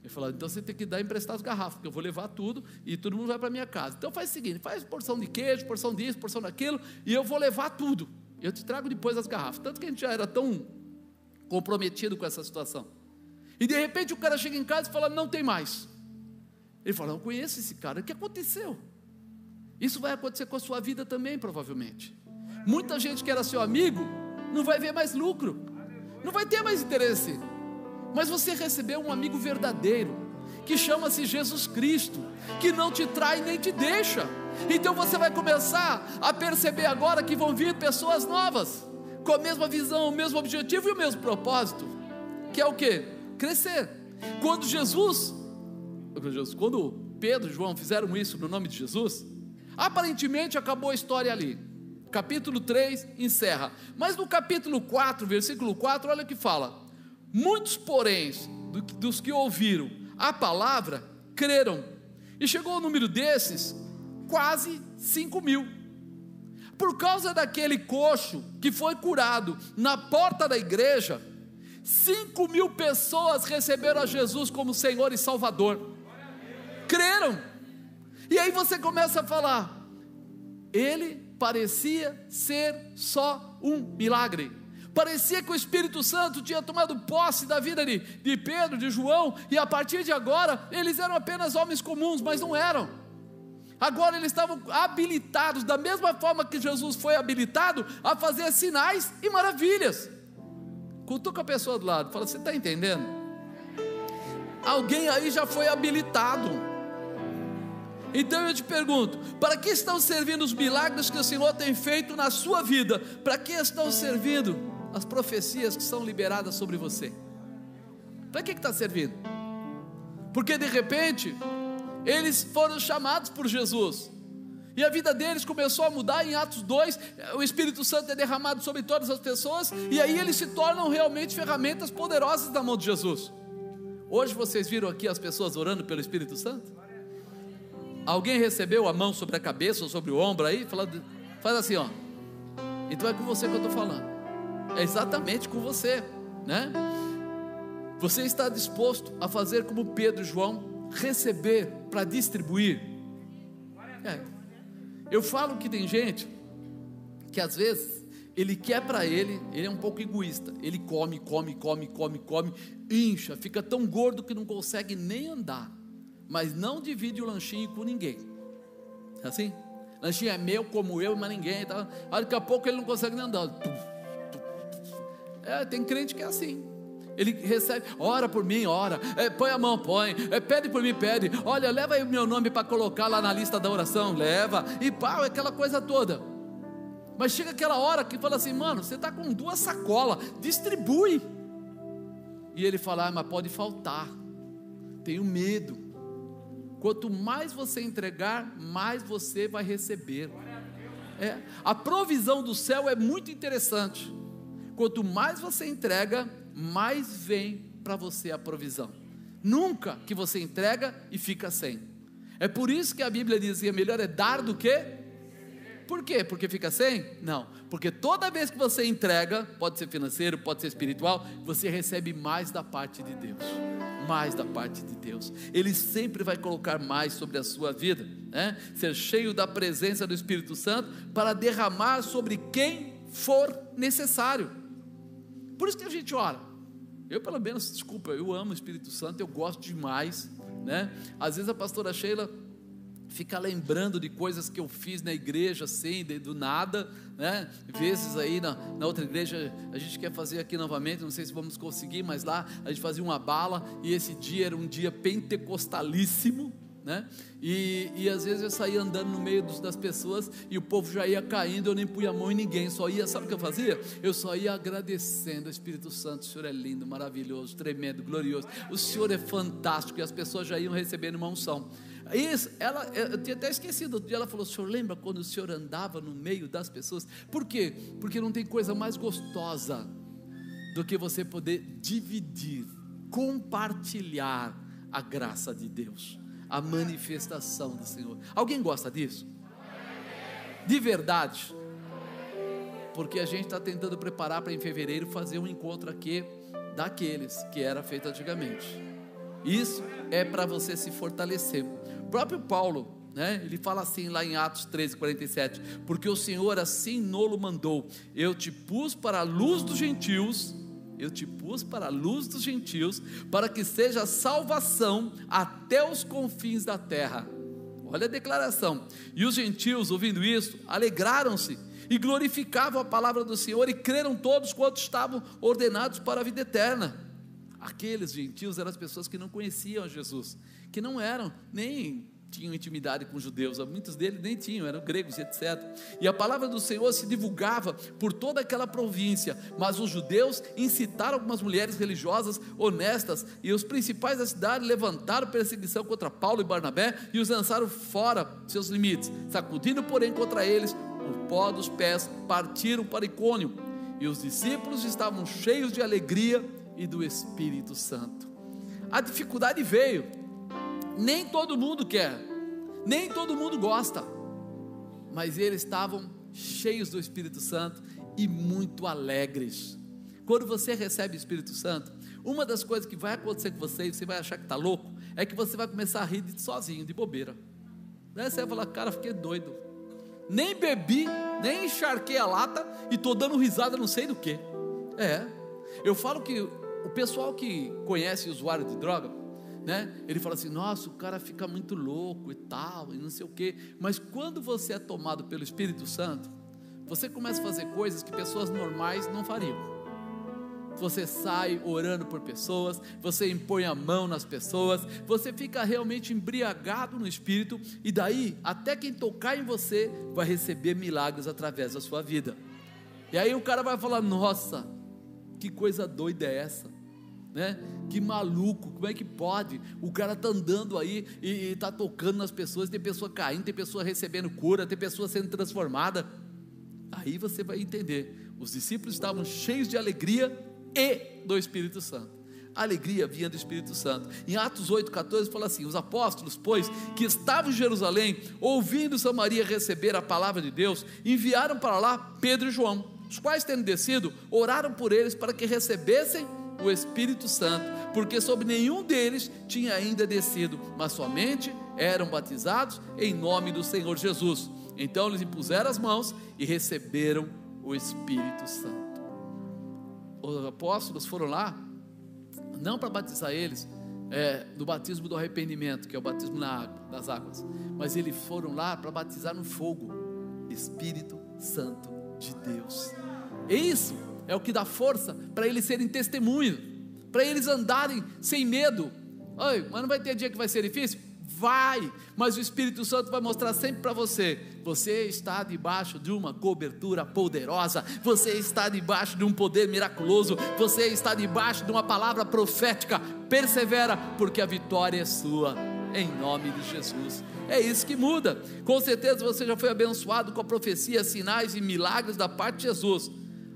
Speaker 1: Ele falou: então você tem que dar emprestar as garrafas, porque eu vou levar tudo e todo mundo vai para minha casa. Então faz o seguinte: faz porção de queijo, porção disso, porção daquilo, e eu vou levar tudo. Eu te trago depois as garrafas. Tanto que a gente já era tão comprometido com essa situação. E de repente o cara chega em casa e fala: Não tem mais. Ele fala: Não conheço esse cara. O que aconteceu? Isso vai acontecer com a sua vida também, provavelmente. Muita gente que era seu amigo não vai ver mais lucro, não vai ter mais interesse. Mas você recebeu um amigo verdadeiro, que chama-se Jesus Cristo, que não te trai nem te deixa. Então você vai começar a perceber agora que vão vir pessoas novas com a mesma visão, o mesmo objetivo e o mesmo propósito, que é o que? Crescer. Quando Jesus, quando Pedro e João fizeram isso no nome de Jesus, aparentemente acabou a história ali. Capítulo 3 encerra. Mas no capítulo 4, versículo 4, olha o que fala: Muitos, porém, dos que ouviram a palavra, creram. E chegou o número desses, quase 5 mil. Por causa daquele coxo que foi curado na porta da igreja, 5 mil pessoas receberam a Jesus como Senhor e Salvador. Creram. E aí você começa a falar, ele parecia ser só um milagre. Parecia que o Espírito Santo tinha tomado posse da vida de, de Pedro, de João, e a partir de agora eles eram apenas homens comuns, mas não eram. Agora eles estavam habilitados, da mesma forma que Jesus foi habilitado, a fazer sinais e maravilhas. Cutuca a pessoa do lado, fala: Você está entendendo? Alguém aí já foi habilitado. Então eu te pergunto: para que estão servindo os milagres que o Senhor tem feito na sua vida? Para que estão servindo as profecias que são liberadas sobre você? Para que está servindo? Porque de repente eles foram chamados por Jesus. E a vida deles começou a mudar em Atos 2. O Espírito Santo é derramado sobre todas as pessoas. E aí eles se tornam realmente ferramentas poderosas na mão de Jesus. Hoje vocês viram aqui as pessoas orando pelo Espírito Santo? Alguém recebeu a mão sobre a cabeça ou sobre o ombro aí? Falando, faz assim, ó. Então é com você que eu estou falando. É exatamente com você, né? Você está disposto a fazer como Pedro e João receber para distribuir. É. Eu falo que tem gente que às vezes ele quer para ele, ele é um pouco egoísta. Ele come, come, come, come, come, incha, fica tão gordo que não consegue nem andar, mas não divide o lanchinho com ninguém. É assim? Lanchinho é meu, como eu, mas ninguém. Tá? Daqui a pouco ele não consegue nem andar. É, tem crente que é assim. Ele recebe, ora por mim, ora, é, põe a mão, põe, é, pede por mim, pede. Olha, leva aí o meu nome para colocar lá na lista da oração, leva, e pau, aquela coisa toda. Mas chega aquela hora que fala assim, mano, você está com duas sacolas, distribui. E ele fala, ah, mas pode faltar, tenho medo. Quanto mais você entregar, mais você vai receber. É, a provisão do céu é muito interessante. Quanto mais você entrega, mais vem para você a provisão. Nunca que você entrega e fica sem. É por isso que a Bíblia diz que é melhor é dar do que por quê? Porque fica sem? Não, porque toda vez que você entrega, pode ser financeiro, pode ser espiritual, você recebe mais da parte de Deus. Mais da parte de Deus. Ele sempre vai colocar mais sobre a sua vida, né? Ser cheio da presença do Espírito Santo para derramar sobre quem for necessário. Por isso que a gente ora. Eu, pelo menos, desculpa, eu amo o Espírito Santo, eu gosto demais, né? Às vezes a pastora Sheila fica lembrando de coisas que eu fiz na igreja, assim, de, do nada, né? Vezes aí na, na outra igreja a gente quer fazer aqui novamente, não sei se vamos conseguir, mas lá a gente fazia uma bala e esse dia era um dia pentecostalíssimo, né? E, e às vezes eu saía andando no meio dos, das pessoas e o povo já ia caindo, eu nem punha a mão em ninguém, só ia, sabe o que eu fazia? Eu só ia agradecendo, Espírito Santo, o Senhor é lindo, maravilhoso, tremendo, glorioso, o Senhor é fantástico, e as pessoas já iam recebendo uma unção. Isso, ela, eu tinha até esquecido, outro dia ela falou: senhor lembra quando o senhor andava no meio das pessoas? Por quê? Porque não tem coisa mais gostosa do que você poder dividir, compartilhar a graça de Deus a manifestação do Senhor. Alguém gosta disso? De verdade? Porque a gente está tentando preparar para em fevereiro fazer um encontro aqui daqueles que era feito antigamente. Isso é para você se fortalecer. O próprio Paulo, né, ele fala assim lá em Atos 13, 47: Porque o Senhor assim nolo mandou, eu te pus para a luz dos gentios eu te pus para a luz dos gentios, para que seja salvação até os confins da terra. Olha a declaração. E os gentios, ouvindo isso, alegraram-se e glorificavam a palavra do Senhor e creram todos quantos estavam ordenados para a vida eterna. Aqueles gentios eram as pessoas que não conheciam Jesus, que não eram nem tinham intimidade com os judeus, muitos deles nem tinham, eram gregos, etc. E a palavra do Senhor se divulgava por toda aquela província, mas os judeus incitaram algumas mulheres religiosas honestas, e os principais da cidade levantaram perseguição contra Paulo e Barnabé e os lançaram fora seus limites, sacudindo, porém, contra eles o pó dos pés, partiram para Icônio, e os discípulos estavam cheios de alegria e do Espírito Santo. A dificuldade veio, nem todo mundo quer, nem todo mundo gosta, mas eles estavam cheios do Espírito Santo e muito alegres. Quando você recebe o Espírito Santo, uma das coisas que vai acontecer com você, e você vai achar que está louco, é que você vai começar a rir sozinho, de bobeira. Daí você vai falar, cara, fiquei doido. Nem bebi, nem encharquei a lata e estou dando risada não sei do que. É. Eu falo que o pessoal que conhece usuário de droga, né? Ele fala assim: nossa, o cara fica muito louco e tal, e não sei o quê. Mas quando você é tomado pelo Espírito Santo, você começa a fazer coisas que pessoas normais não fariam. Você sai orando por pessoas, você impõe a mão nas pessoas, você fica realmente embriagado no espírito, e daí, até quem tocar em você vai receber milagres através da sua vida. E aí o cara vai falar: Nossa, que coisa doida é essa? Né? Que maluco, como é que pode? O cara tá andando aí e, e tá tocando nas pessoas, tem pessoa caindo, tem pessoa recebendo cura, tem pessoa sendo transformada. Aí você vai entender. Os discípulos estavam cheios de alegria e do Espírito Santo. A alegria vinha do Espírito Santo. Em Atos 8,14 fala assim: os apóstolos, pois, que estavam em Jerusalém, ouvindo Samaria receber a palavra de Deus, enviaram para lá Pedro e João, os quais, tendo descido, oraram por eles para que recebessem o Espírito Santo, porque sobre nenhum deles tinha ainda descido, mas somente eram batizados em nome do Senhor Jesus. Então eles impuseram as mãos e receberam o Espírito Santo. Os apóstolos foram lá, não para batizar eles, é, do batismo do arrependimento, que é o batismo na água, das águas, mas eles foram lá para batizar no fogo, Espírito Santo de Deus. É isso é o que dá força para eles serem testemunhos, para eles andarem sem medo. Oi, mas não vai ter dia que vai ser difícil? Vai, mas o Espírito Santo vai mostrar sempre para você: você está debaixo de uma cobertura poderosa, você está debaixo de um poder miraculoso, você está debaixo de uma palavra profética. Persevera, porque a vitória é sua, em nome de Jesus. É isso que muda. Com certeza você já foi abençoado com a profecia, sinais e milagres da parte de Jesus.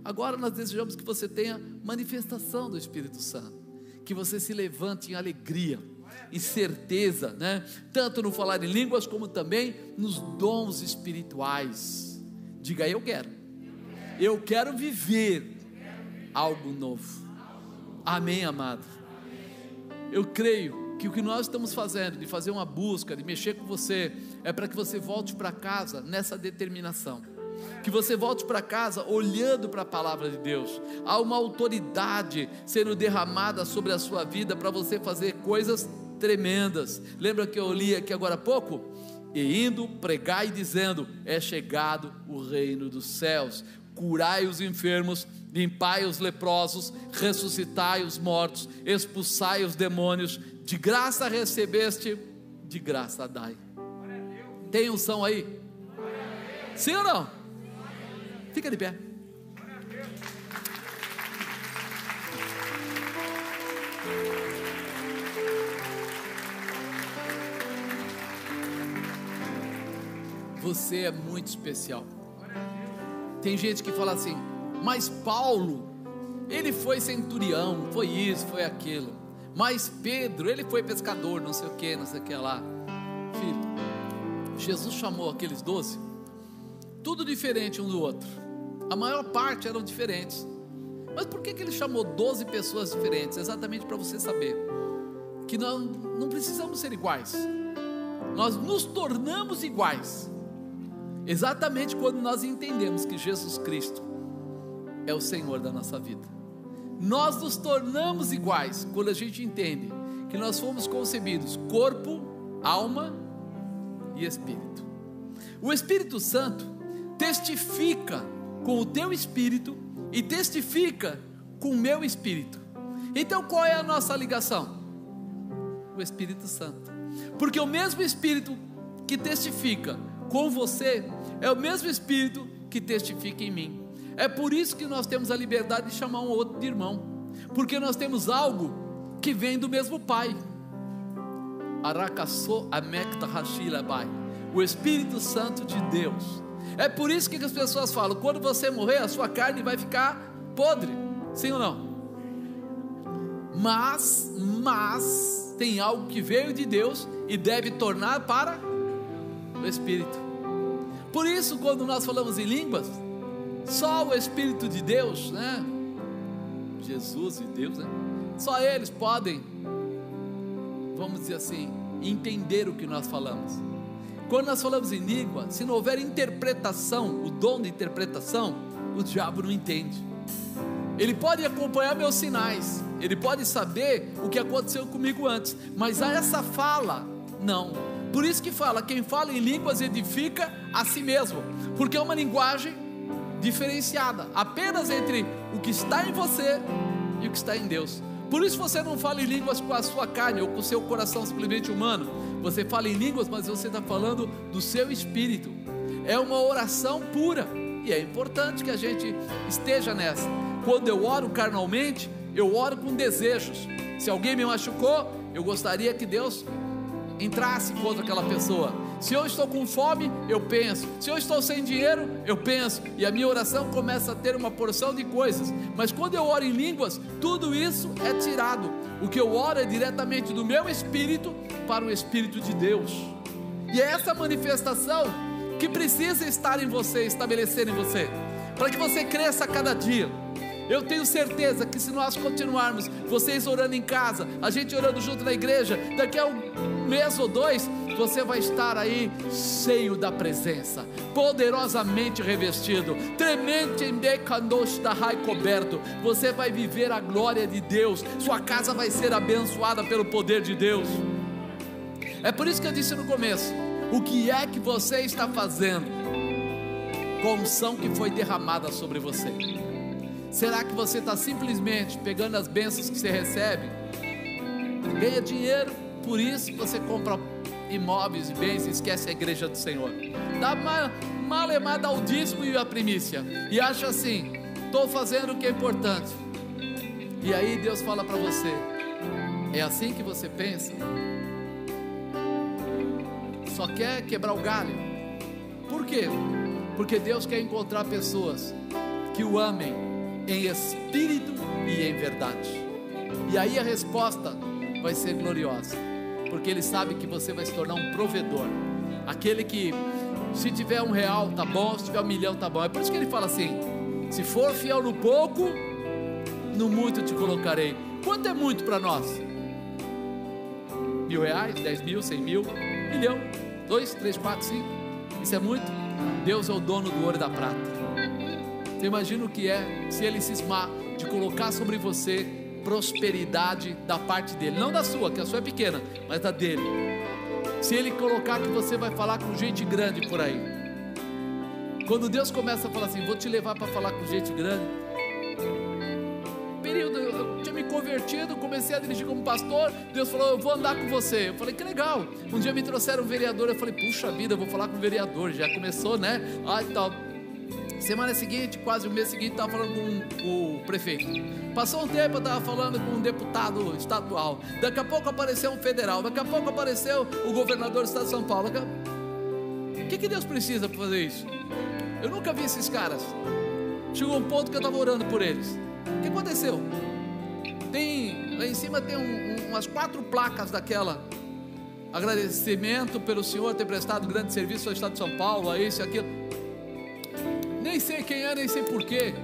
Speaker 1: Agora nós desejamos que você tenha manifestação do Espírito Santo, que você se levante em alegria, em certeza, né? Tanto no falar em línguas como também nos dons espirituais. Diga eu quero. Eu quero viver algo novo. Amém, amado. Eu creio que o que nós estamos fazendo, de fazer uma busca, de mexer com você, é para que você volte para casa nessa determinação que você volte para casa olhando para a palavra de Deus. Há uma autoridade sendo derramada sobre a sua vida para você fazer coisas tremendas. Lembra que eu li aqui agora há pouco? E indo, pregai dizendo: É chegado o reino dos céus. Curai os enfermos, limpai os leprosos, ressuscitai os mortos, expulsai os demônios. De graça recebeste, de graça dai. Tem unção aí? Sim ou não? Fica de pé. Você é muito especial. Tem gente que fala assim, mas Paulo, ele foi centurião, foi isso, foi aquilo. Mas Pedro, ele foi pescador, não sei o que, não sei o que lá. Filho, Jesus chamou aqueles doze, tudo diferente um do outro a maior parte eram diferentes. Mas por que, que ele chamou 12 pessoas diferentes? Exatamente para você saber que não, não precisamos ser iguais, nós nos tornamos iguais, exatamente quando nós entendemos que Jesus Cristo é o Senhor da nossa vida. Nós nos tornamos iguais quando a gente entende que nós fomos concebidos corpo, alma e espírito. O Espírito Santo testifica com o teu espírito e testifica com o meu espírito. Então qual é a nossa ligação? O Espírito Santo. Porque o mesmo Espírito que testifica com você é o mesmo Espírito que testifica em mim. É por isso que nós temos a liberdade de chamar um outro de irmão, porque nós temos algo que vem do mesmo Pai. O Espírito Santo de Deus. É por isso que as pessoas falam: quando você morrer, a sua carne vai ficar podre. Sim ou não? Mas, mas, tem algo que veio de Deus e deve tornar para o Espírito. Por isso, quando nós falamos em línguas, só o Espírito de Deus, né? Jesus e Deus, né? Só eles podem, vamos dizer assim, entender o que nós falamos. Quando nós falamos em língua, se não houver interpretação, o dom de interpretação, o diabo não entende. Ele pode acompanhar meus sinais, ele pode saber o que aconteceu comigo antes, mas a essa fala, não. Por isso que fala: quem fala em línguas edifica a si mesmo, porque é uma linguagem diferenciada, apenas entre o que está em você e o que está em Deus. Por isso você não fala em línguas com a sua carne ou com o seu coração simplesmente humano. Você fala em línguas, mas você está falando do seu espírito. É uma oração pura e é importante que a gente esteja nessa. Quando eu oro carnalmente, eu oro com desejos. Se alguém me machucou, eu gostaria que Deus entrasse contra aquela pessoa. Se eu estou com fome, eu penso. Se eu estou sem dinheiro, eu penso. E a minha oração começa a ter uma porção de coisas. Mas quando eu oro em línguas, tudo isso é tirado. O que eu oro é diretamente do meu espírito para o espírito de Deus. E é essa manifestação que precisa estar em você, estabelecer em você, para que você cresça a cada dia. Eu tenho certeza que se nós continuarmos, vocês orando em casa, a gente orando junto na igreja, daqui a um mês ou dois, você vai estar aí cheio da presença, poderosamente revestido, decandosh da rai coberto. Você vai viver a glória de Deus, sua casa vai ser abençoada pelo poder de Deus. É por isso que eu disse no começo: o que é que você está fazendo com a unção que foi derramada sobre você? Será que você está simplesmente pegando as bênçãos que você recebe, ganha dinheiro, por isso você compra imóveis e bens e esquece a igreja do Senhor? Dá mal, malemada ao dízimo e a primícia, e acha assim: estou fazendo o que é importante. E aí Deus fala para você: é assim que você pensa? Só quer quebrar o galho. Por quê? Porque Deus quer encontrar pessoas que o amem em espírito e em verdade. E aí a resposta vai ser gloriosa, porque ele sabe que você vai se tornar um provedor, aquele que, se tiver um real, tá bom, se tiver um milhão, tá bom. É por isso que ele fala assim: se for fiel no pouco, no muito te colocarei. Quanto é muito para nós? Mil reais, dez mil, cem mil, milhão, dois, três, quatro, cinco. Isso é muito? Deus é o dono do ouro e da prata. Você imagina o que é se ele cismar de colocar sobre você prosperidade da parte dele, não da sua, que a sua é pequena, mas da dele. Se ele colocar que você vai falar com gente grande por aí. Quando Deus começa a falar assim, vou te levar para falar com gente grande. Período, eu tinha me convertido, comecei a dirigir como pastor. Deus falou, eu vou andar com você. Eu falei, que legal. Um dia me trouxeram um vereador, eu falei, puxa vida, eu vou falar com o vereador. Já começou, né? Ah, e tal Semana seguinte, quase o mês seguinte, estava falando com o prefeito. Passou um tempo, eu estava falando com um deputado estadual. Daqui a pouco apareceu um federal. Daqui a pouco apareceu o governador do estado de São Paulo. O que, que Deus precisa para fazer isso? Eu nunca vi esses caras. Chegou um ponto que eu estava orando por eles. O que aconteceu? Tem lá em cima tem um, um, umas quatro placas daquela agradecimento pelo Senhor ter prestado grande serviço ao Estado de São Paulo, a isso e aquilo nem sei quem é, nem sei porquê.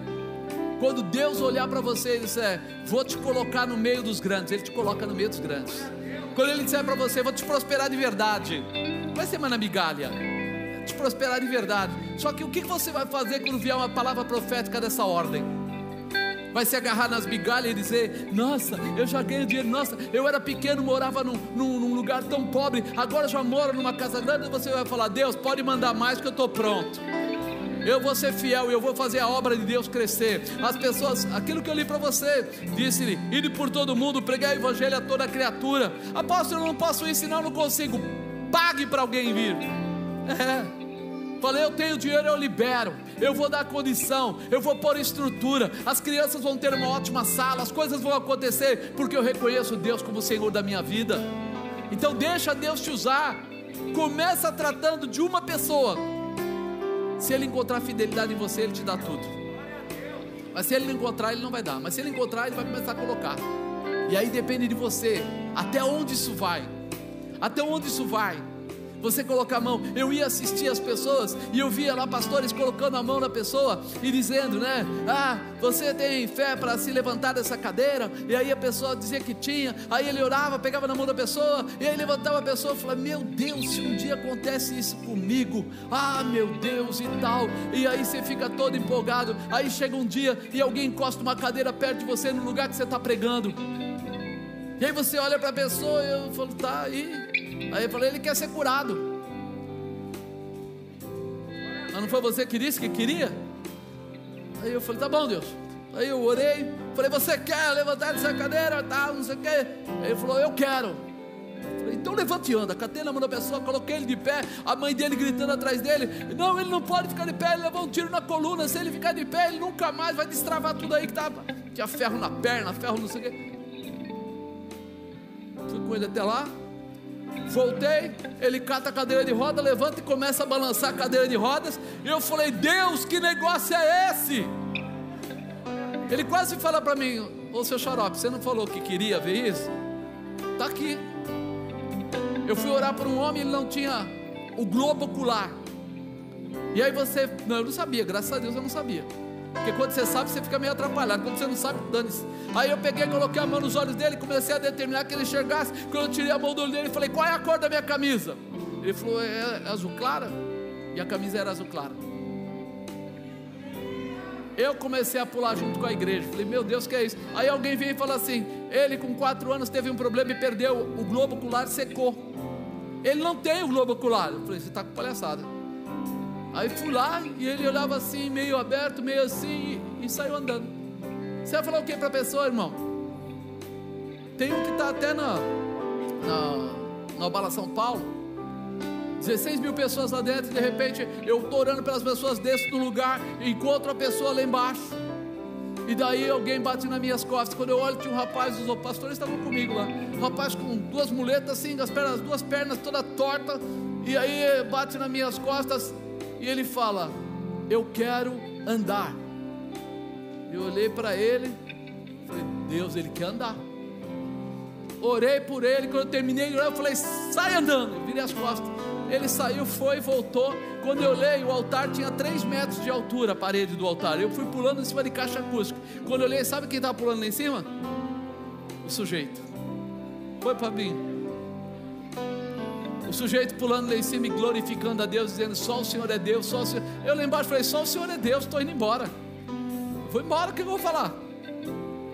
Speaker 1: Quando Deus olhar para você e disser, vou te colocar no meio dos grandes, Ele te coloca no meio dos grandes. Quando Ele disser para você, vou te prosperar de verdade, vai ser uma migalha, te prosperar de verdade. Só que o que você vai fazer quando vier uma palavra profética dessa ordem? vai se agarrar nas migalhas e dizer: Nossa, eu já ganhei dinheiro, nossa, eu era pequeno, morava num, num, num, lugar tão pobre, agora já moro numa casa grande. E você vai falar: Deus, pode mandar mais que eu estou pronto. Eu vou ser fiel e eu vou fazer a obra de Deus crescer. As pessoas, aquilo que eu li para você, disse-lhe: ide por todo mundo, pregar o evangelho a toda criatura. Apóstolo, eu não posso ensinar, eu não consigo. Pague para alguém vir. [laughs] É. Falei, eu tenho dinheiro, eu libero. Eu vou dar condição, eu vou pôr estrutura. As crianças vão ter uma ótima sala, as coisas vão acontecer, porque eu reconheço Deus como Senhor da minha vida. Então deixa Deus te usar. Começa tratando de uma pessoa. Se ele encontrar fidelidade em você, ele te dá tudo. Mas se ele não encontrar, ele não vai dar. Mas se ele encontrar, ele vai começar a colocar. E aí depende de você. Até onde isso vai? Até onde isso vai? Você colocar a mão. Eu ia assistir as pessoas e eu via lá pastores colocando a mão na pessoa e dizendo, né? Ah, você tem fé para se levantar dessa cadeira? E aí a pessoa dizia que tinha. Aí ele orava, pegava na mão da pessoa e aí levantava a pessoa e falava: Meu Deus, se um dia acontece isso comigo, ah, meu Deus e tal. E aí você fica todo empolgado. Aí chega um dia e alguém encosta uma cadeira perto de você no lugar que você está pregando. E aí você olha para a pessoa e eu falo, tá aí. Aí eu falei, ele quer ser curado. Mas não foi você que disse que queria? Aí eu falei, tá bom, Deus. Aí eu orei, falei, você quer levantar dessa cadeira, tal, não sei o quê. Aí ele falou, eu quero. Então levante e anda. Catei na mão da pessoa, coloquei ele de pé, a mãe dele gritando atrás dele. Não, ele não pode ficar de pé, ele levou um tiro na coluna. Se ele ficar de pé, ele nunca mais vai destravar tudo aí que estava. Tinha ferro na perna, ferro não sei o quê. Fui com ele até lá, Voltei, ele cata a cadeira de roda, levanta e começa a balançar a cadeira de rodas. E eu falei: Deus, que negócio é esse? Ele quase fala para mim: Ô seu xarope, você não falou que queria ver isso? Está aqui. Eu fui orar por um homem, ele não tinha o globo ocular. E aí você, não, eu não sabia, graças a Deus eu não sabia. Porque quando você sabe, você fica meio atrapalhado. Quando você não sabe, dane-se. Aí eu peguei, coloquei a mão nos olhos dele, comecei a determinar que ele enxergasse. Quando eu tirei a mão do olho dele, falei: Qual é a cor da minha camisa? Ele falou: É, é azul clara. E a camisa era azul clara. Eu comecei a pular junto com a igreja. Falei, meu Deus, que é isso? Aí alguém veio e falou assim: ele com quatro anos teve um problema e perdeu o globo ocular, secou. Ele não tem o globo ocular. Eu falei, você está com palhaçada. Aí fui lá e ele olhava assim, meio aberto, meio assim, e, e saiu andando. Você vai falar o que para a pessoa, irmão? Tem um que está até na, na, na Bala São Paulo. 16 mil pessoas lá dentro, e de repente eu estou orando pelas pessoas, desço do lugar encontro a pessoa lá embaixo. E daí alguém bate nas minhas costas. Quando eu olho, tinha um rapaz, os pastores estavam comigo lá. Um rapaz com duas muletas assim, as, pernas, as duas pernas toda torta. E aí bate nas minhas costas e ele fala: Eu quero andar. Eu olhei para ele, falei: Deus, ele quer andar. Orei por ele, quando eu terminei de orar, eu falei: Sai andando. Virei as costas. Ele saiu, foi, voltou. Quando eu olhei, o altar tinha 3 metros de altura, a parede do altar. Eu fui pulando em cima de caixa acústica. Quando eu olhei, sabe quem estava pulando lá em cima? O sujeito. Foi mim. O sujeito pulando lá em cima e glorificando a Deus, dizendo: Só o Senhor é Deus, só o Senhor. Eu lá embaixo falei: Só o Senhor é Deus, estou indo embora. Vou embora, o que eu vou falar?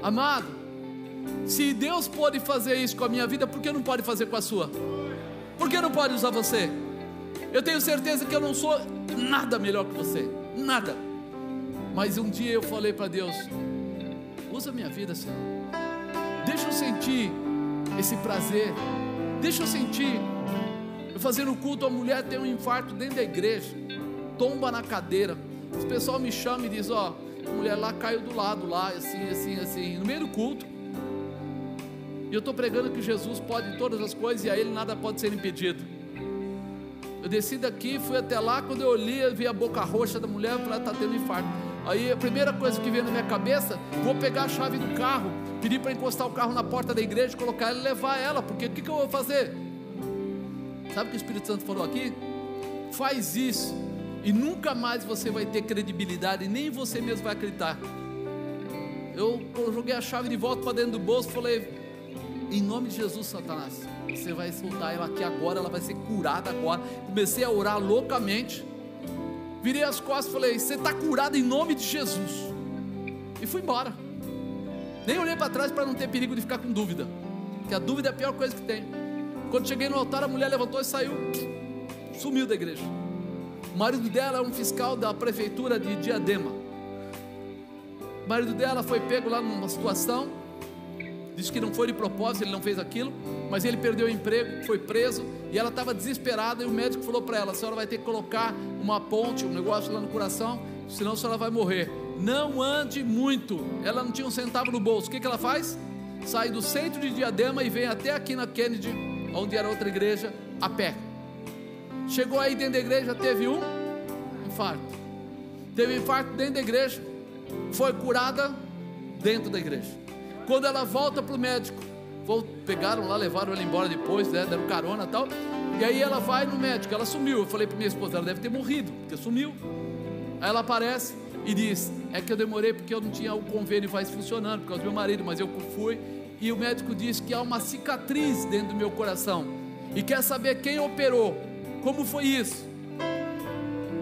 Speaker 1: Amado, se Deus pode fazer isso com a minha vida, por que não pode fazer com a sua? Por que não pode usar você? Eu tenho certeza que eu não sou nada melhor que você, nada. Mas um dia eu falei para Deus: usa minha vida, Senhor. Deixa eu sentir esse prazer. Deixa eu sentir fazendo culto, a mulher tem um infarto dentro da igreja, tomba na cadeira. O pessoal me chama e diz: Ó, a mulher lá caiu do lado, lá, assim, assim, assim, no meio do culto. E eu estou pregando que Jesus pode todas as coisas e a Ele nada pode ser impedido. Eu desci daqui, fui até lá, quando eu olhei, vi a boca roxa da mulher, eu falei, está tendo infarto. Aí a primeira coisa que veio na minha cabeça, vou pegar a chave do carro, pedir para encostar o carro na porta da igreja, colocar ela e levar ela, porque o que, que eu vou fazer? Sabe o que o Espírito Santo falou aqui? Faz isso e nunca mais você vai ter credibilidade, nem você mesmo vai acreditar. Eu joguei a chave de volta para dentro do bolso, falei: em nome de Jesus, Satanás, você vai soltar ela aqui agora, ela vai ser curada agora. Comecei a orar loucamente. Virei as costas e falei: Você está curado em nome de Jesus. E fui embora. Nem olhei para trás para não ter perigo de ficar com dúvida. Que a dúvida é a pior coisa que tem. Quando cheguei no altar, a mulher levantou e saiu, sumiu da igreja. O marido dela é um fiscal da prefeitura de Diadema. O marido dela foi pego lá numa situação, disse que não foi de propósito, ele não fez aquilo, mas ele perdeu o emprego, foi preso e ela estava desesperada. E o médico falou para ela: a senhora vai ter que colocar uma ponte, um negócio lá no coração, senão a senhora vai morrer. Não ande muito. Ela não tinha um centavo no bolso. O que, que ela faz? Sai do centro de Diadema e vem até aqui na Kennedy, onde era outra igreja, a pé. Chegou aí dentro da igreja, teve um infarto. Teve infarto dentro da igreja. Foi curada dentro da igreja. Quando ela volta para o médico, pegaram lá, levaram ela embora depois, né, deram carona e tal. E aí ela vai no médico, ela sumiu. Eu falei para minha esposa, ela deve ter morrido, porque sumiu. Aí ela aparece e diz: É que eu demorei porque eu não tinha o convênio mais funcionando, por causa do meu marido, mas eu fui. E o médico diz que há uma cicatriz dentro do meu coração. E quer saber quem operou. Como foi isso?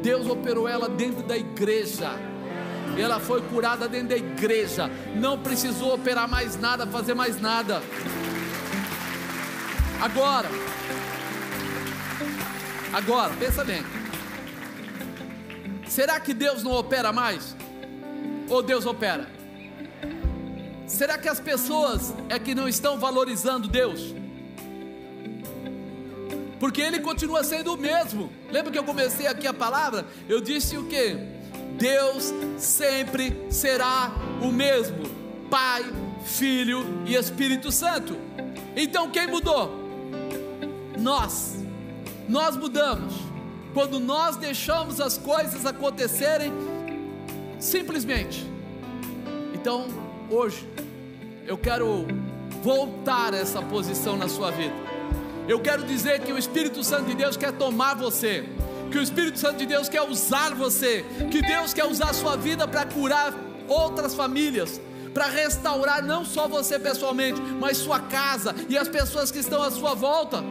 Speaker 1: Deus operou ela dentro da igreja. Ela foi curada dentro da igreja. Não precisou operar mais nada, fazer mais nada. Agora, agora, pensa bem. Será que Deus não opera mais? Ou Deus opera? Será que as pessoas é que não estão valorizando Deus? Porque Ele continua sendo o mesmo. Lembra que eu comecei aqui a palavra? Eu disse o que? Deus sempre será o mesmo: Pai, Filho e Espírito Santo. Então quem mudou? Nós. Nós mudamos quando nós deixamos as coisas acontecerem simplesmente. Então, hoje, eu quero voltar essa posição na sua vida. Eu quero dizer que o Espírito Santo de Deus quer tomar você, que o Espírito Santo de Deus quer usar você, que Deus quer usar a sua vida para curar outras famílias, para restaurar não só você pessoalmente, mas sua casa e as pessoas que estão à sua volta.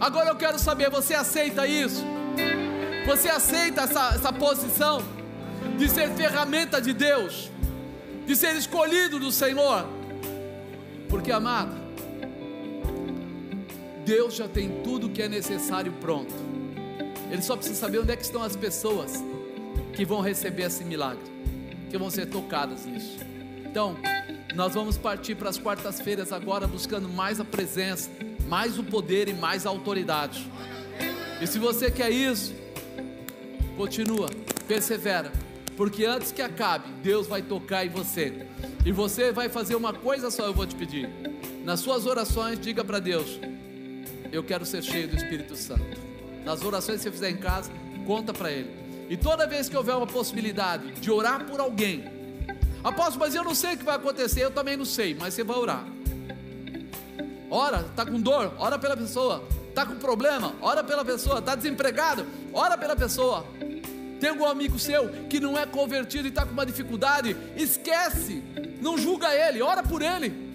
Speaker 1: Agora eu quero saber: você aceita isso? Você aceita essa, essa posição de ser ferramenta de Deus, de ser escolhido do Senhor? Porque, amado, Deus já tem tudo o que é necessário pronto. Ele só precisa saber onde é que estão as pessoas que vão receber esse milagre, que vão ser tocadas nisso. Então, nós vamos partir para as quartas-feiras agora buscando mais a presença mais o poder e mais a autoridade. E se você quer isso, continua, persevera, porque antes que acabe, Deus vai tocar em você. E você vai fazer uma coisa só, eu vou te pedir. Nas suas orações, diga para Deus: Eu quero ser cheio do Espírito Santo. Nas orações que você fizer em casa, conta para Ele. E toda vez que houver uma possibilidade de orar por alguém, apóstolo, mas eu não sei o que vai acontecer, eu também não sei, mas você vai orar. Ora, está com dor, ora pela pessoa. Está com problema, ora pela pessoa. Está desempregado, ora pela pessoa. Tem algum amigo seu que não é convertido e está com uma dificuldade? Esquece, não julga ele, ora por ele.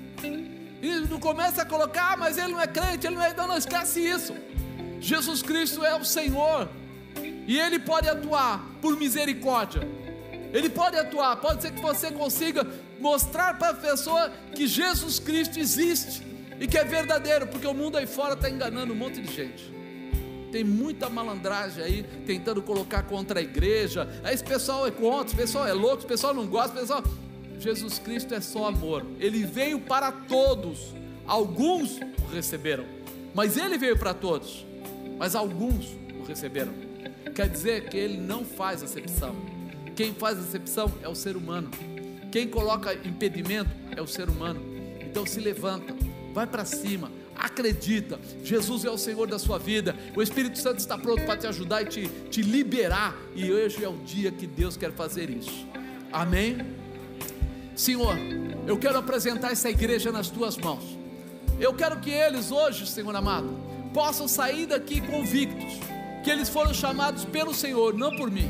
Speaker 1: E não começa a colocar, ah, mas ele não é crente, ele não é. Não, não esquece isso. Jesus Cristo é o Senhor e Ele pode atuar por misericórdia. Ele pode atuar, pode ser que você consiga mostrar para a pessoa que Jesus Cristo existe e que é verdadeiro, porque o mundo aí fora está enganando um monte de gente. Tem muita malandragem aí tentando colocar contra a igreja. Aí esse pessoal é contra, esse pessoal é louco, esse pessoal não gosta, pessoal. Jesus Cristo é só amor. Ele veio para todos. Alguns o receberam, mas ele veio para todos. Mas alguns o receberam. Quer dizer que ele não faz acepção. Quem faz acepção é o ser humano. Quem coloca impedimento é o ser humano. Então se levanta vai para cima, acredita, Jesus é o Senhor da sua vida, o Espírito Santo está pronto para te ajudar e te, te liberar, e hoje é o dia que Deus quer fazer isso, amém? Senhor, eu quero apresentar essa igreja nas tuas mãos, eu quero que eles hoje, Senhor amado, possam sair daqui convictos, que eles foram chamados pelo Senhor, não por mim,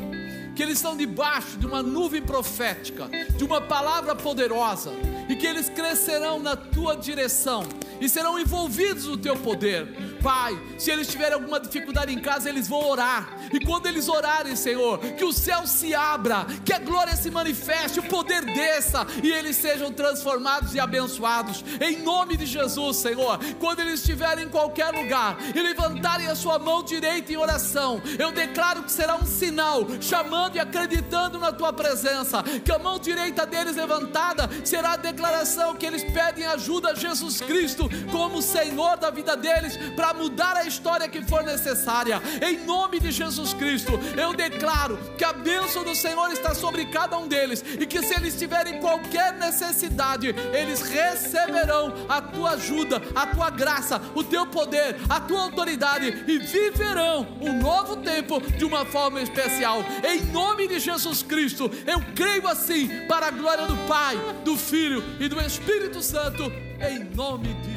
Speaker 1: que eles estão debaixo de uma nuvem profética, de uma palavra poderosa, e que eles crescerão na tua direção e serão envolvidos no teu poder, Pai, se eles tiverem alguma dificuldade em casa, eles vão orar. E quando eles orarem, Senhor, que o céu se abra, que a glória se manifeste, o poder desça e eles sejam transformados e abençoados. Em nome de Jesus, Senhor. Quando eles estiverem em qualquer lugar e levantarem a sua mão direita em oração, eu declaro que será um sinal, chamando e acreditando na tua presença. Que a mão direita deles levantada será a declaração que eles pedem ajuda a Jesus Cristo como Senhor da vida deles para mudar a história que for necessária. Em nome de Jesus Cristo, eu declaro que a bênção do Senhor está sobre cada um deles e que se eles tiverem qualquer necessidade, eles receberão a tua ajuda, a tua graça, o teu poder, a tua autoridade e viverão um novo tempo de uma forma especial. Em nome de Jesus Cristo, eu creio assim para a glória do Pai, do Filho e do Espírito Santo, em nome de.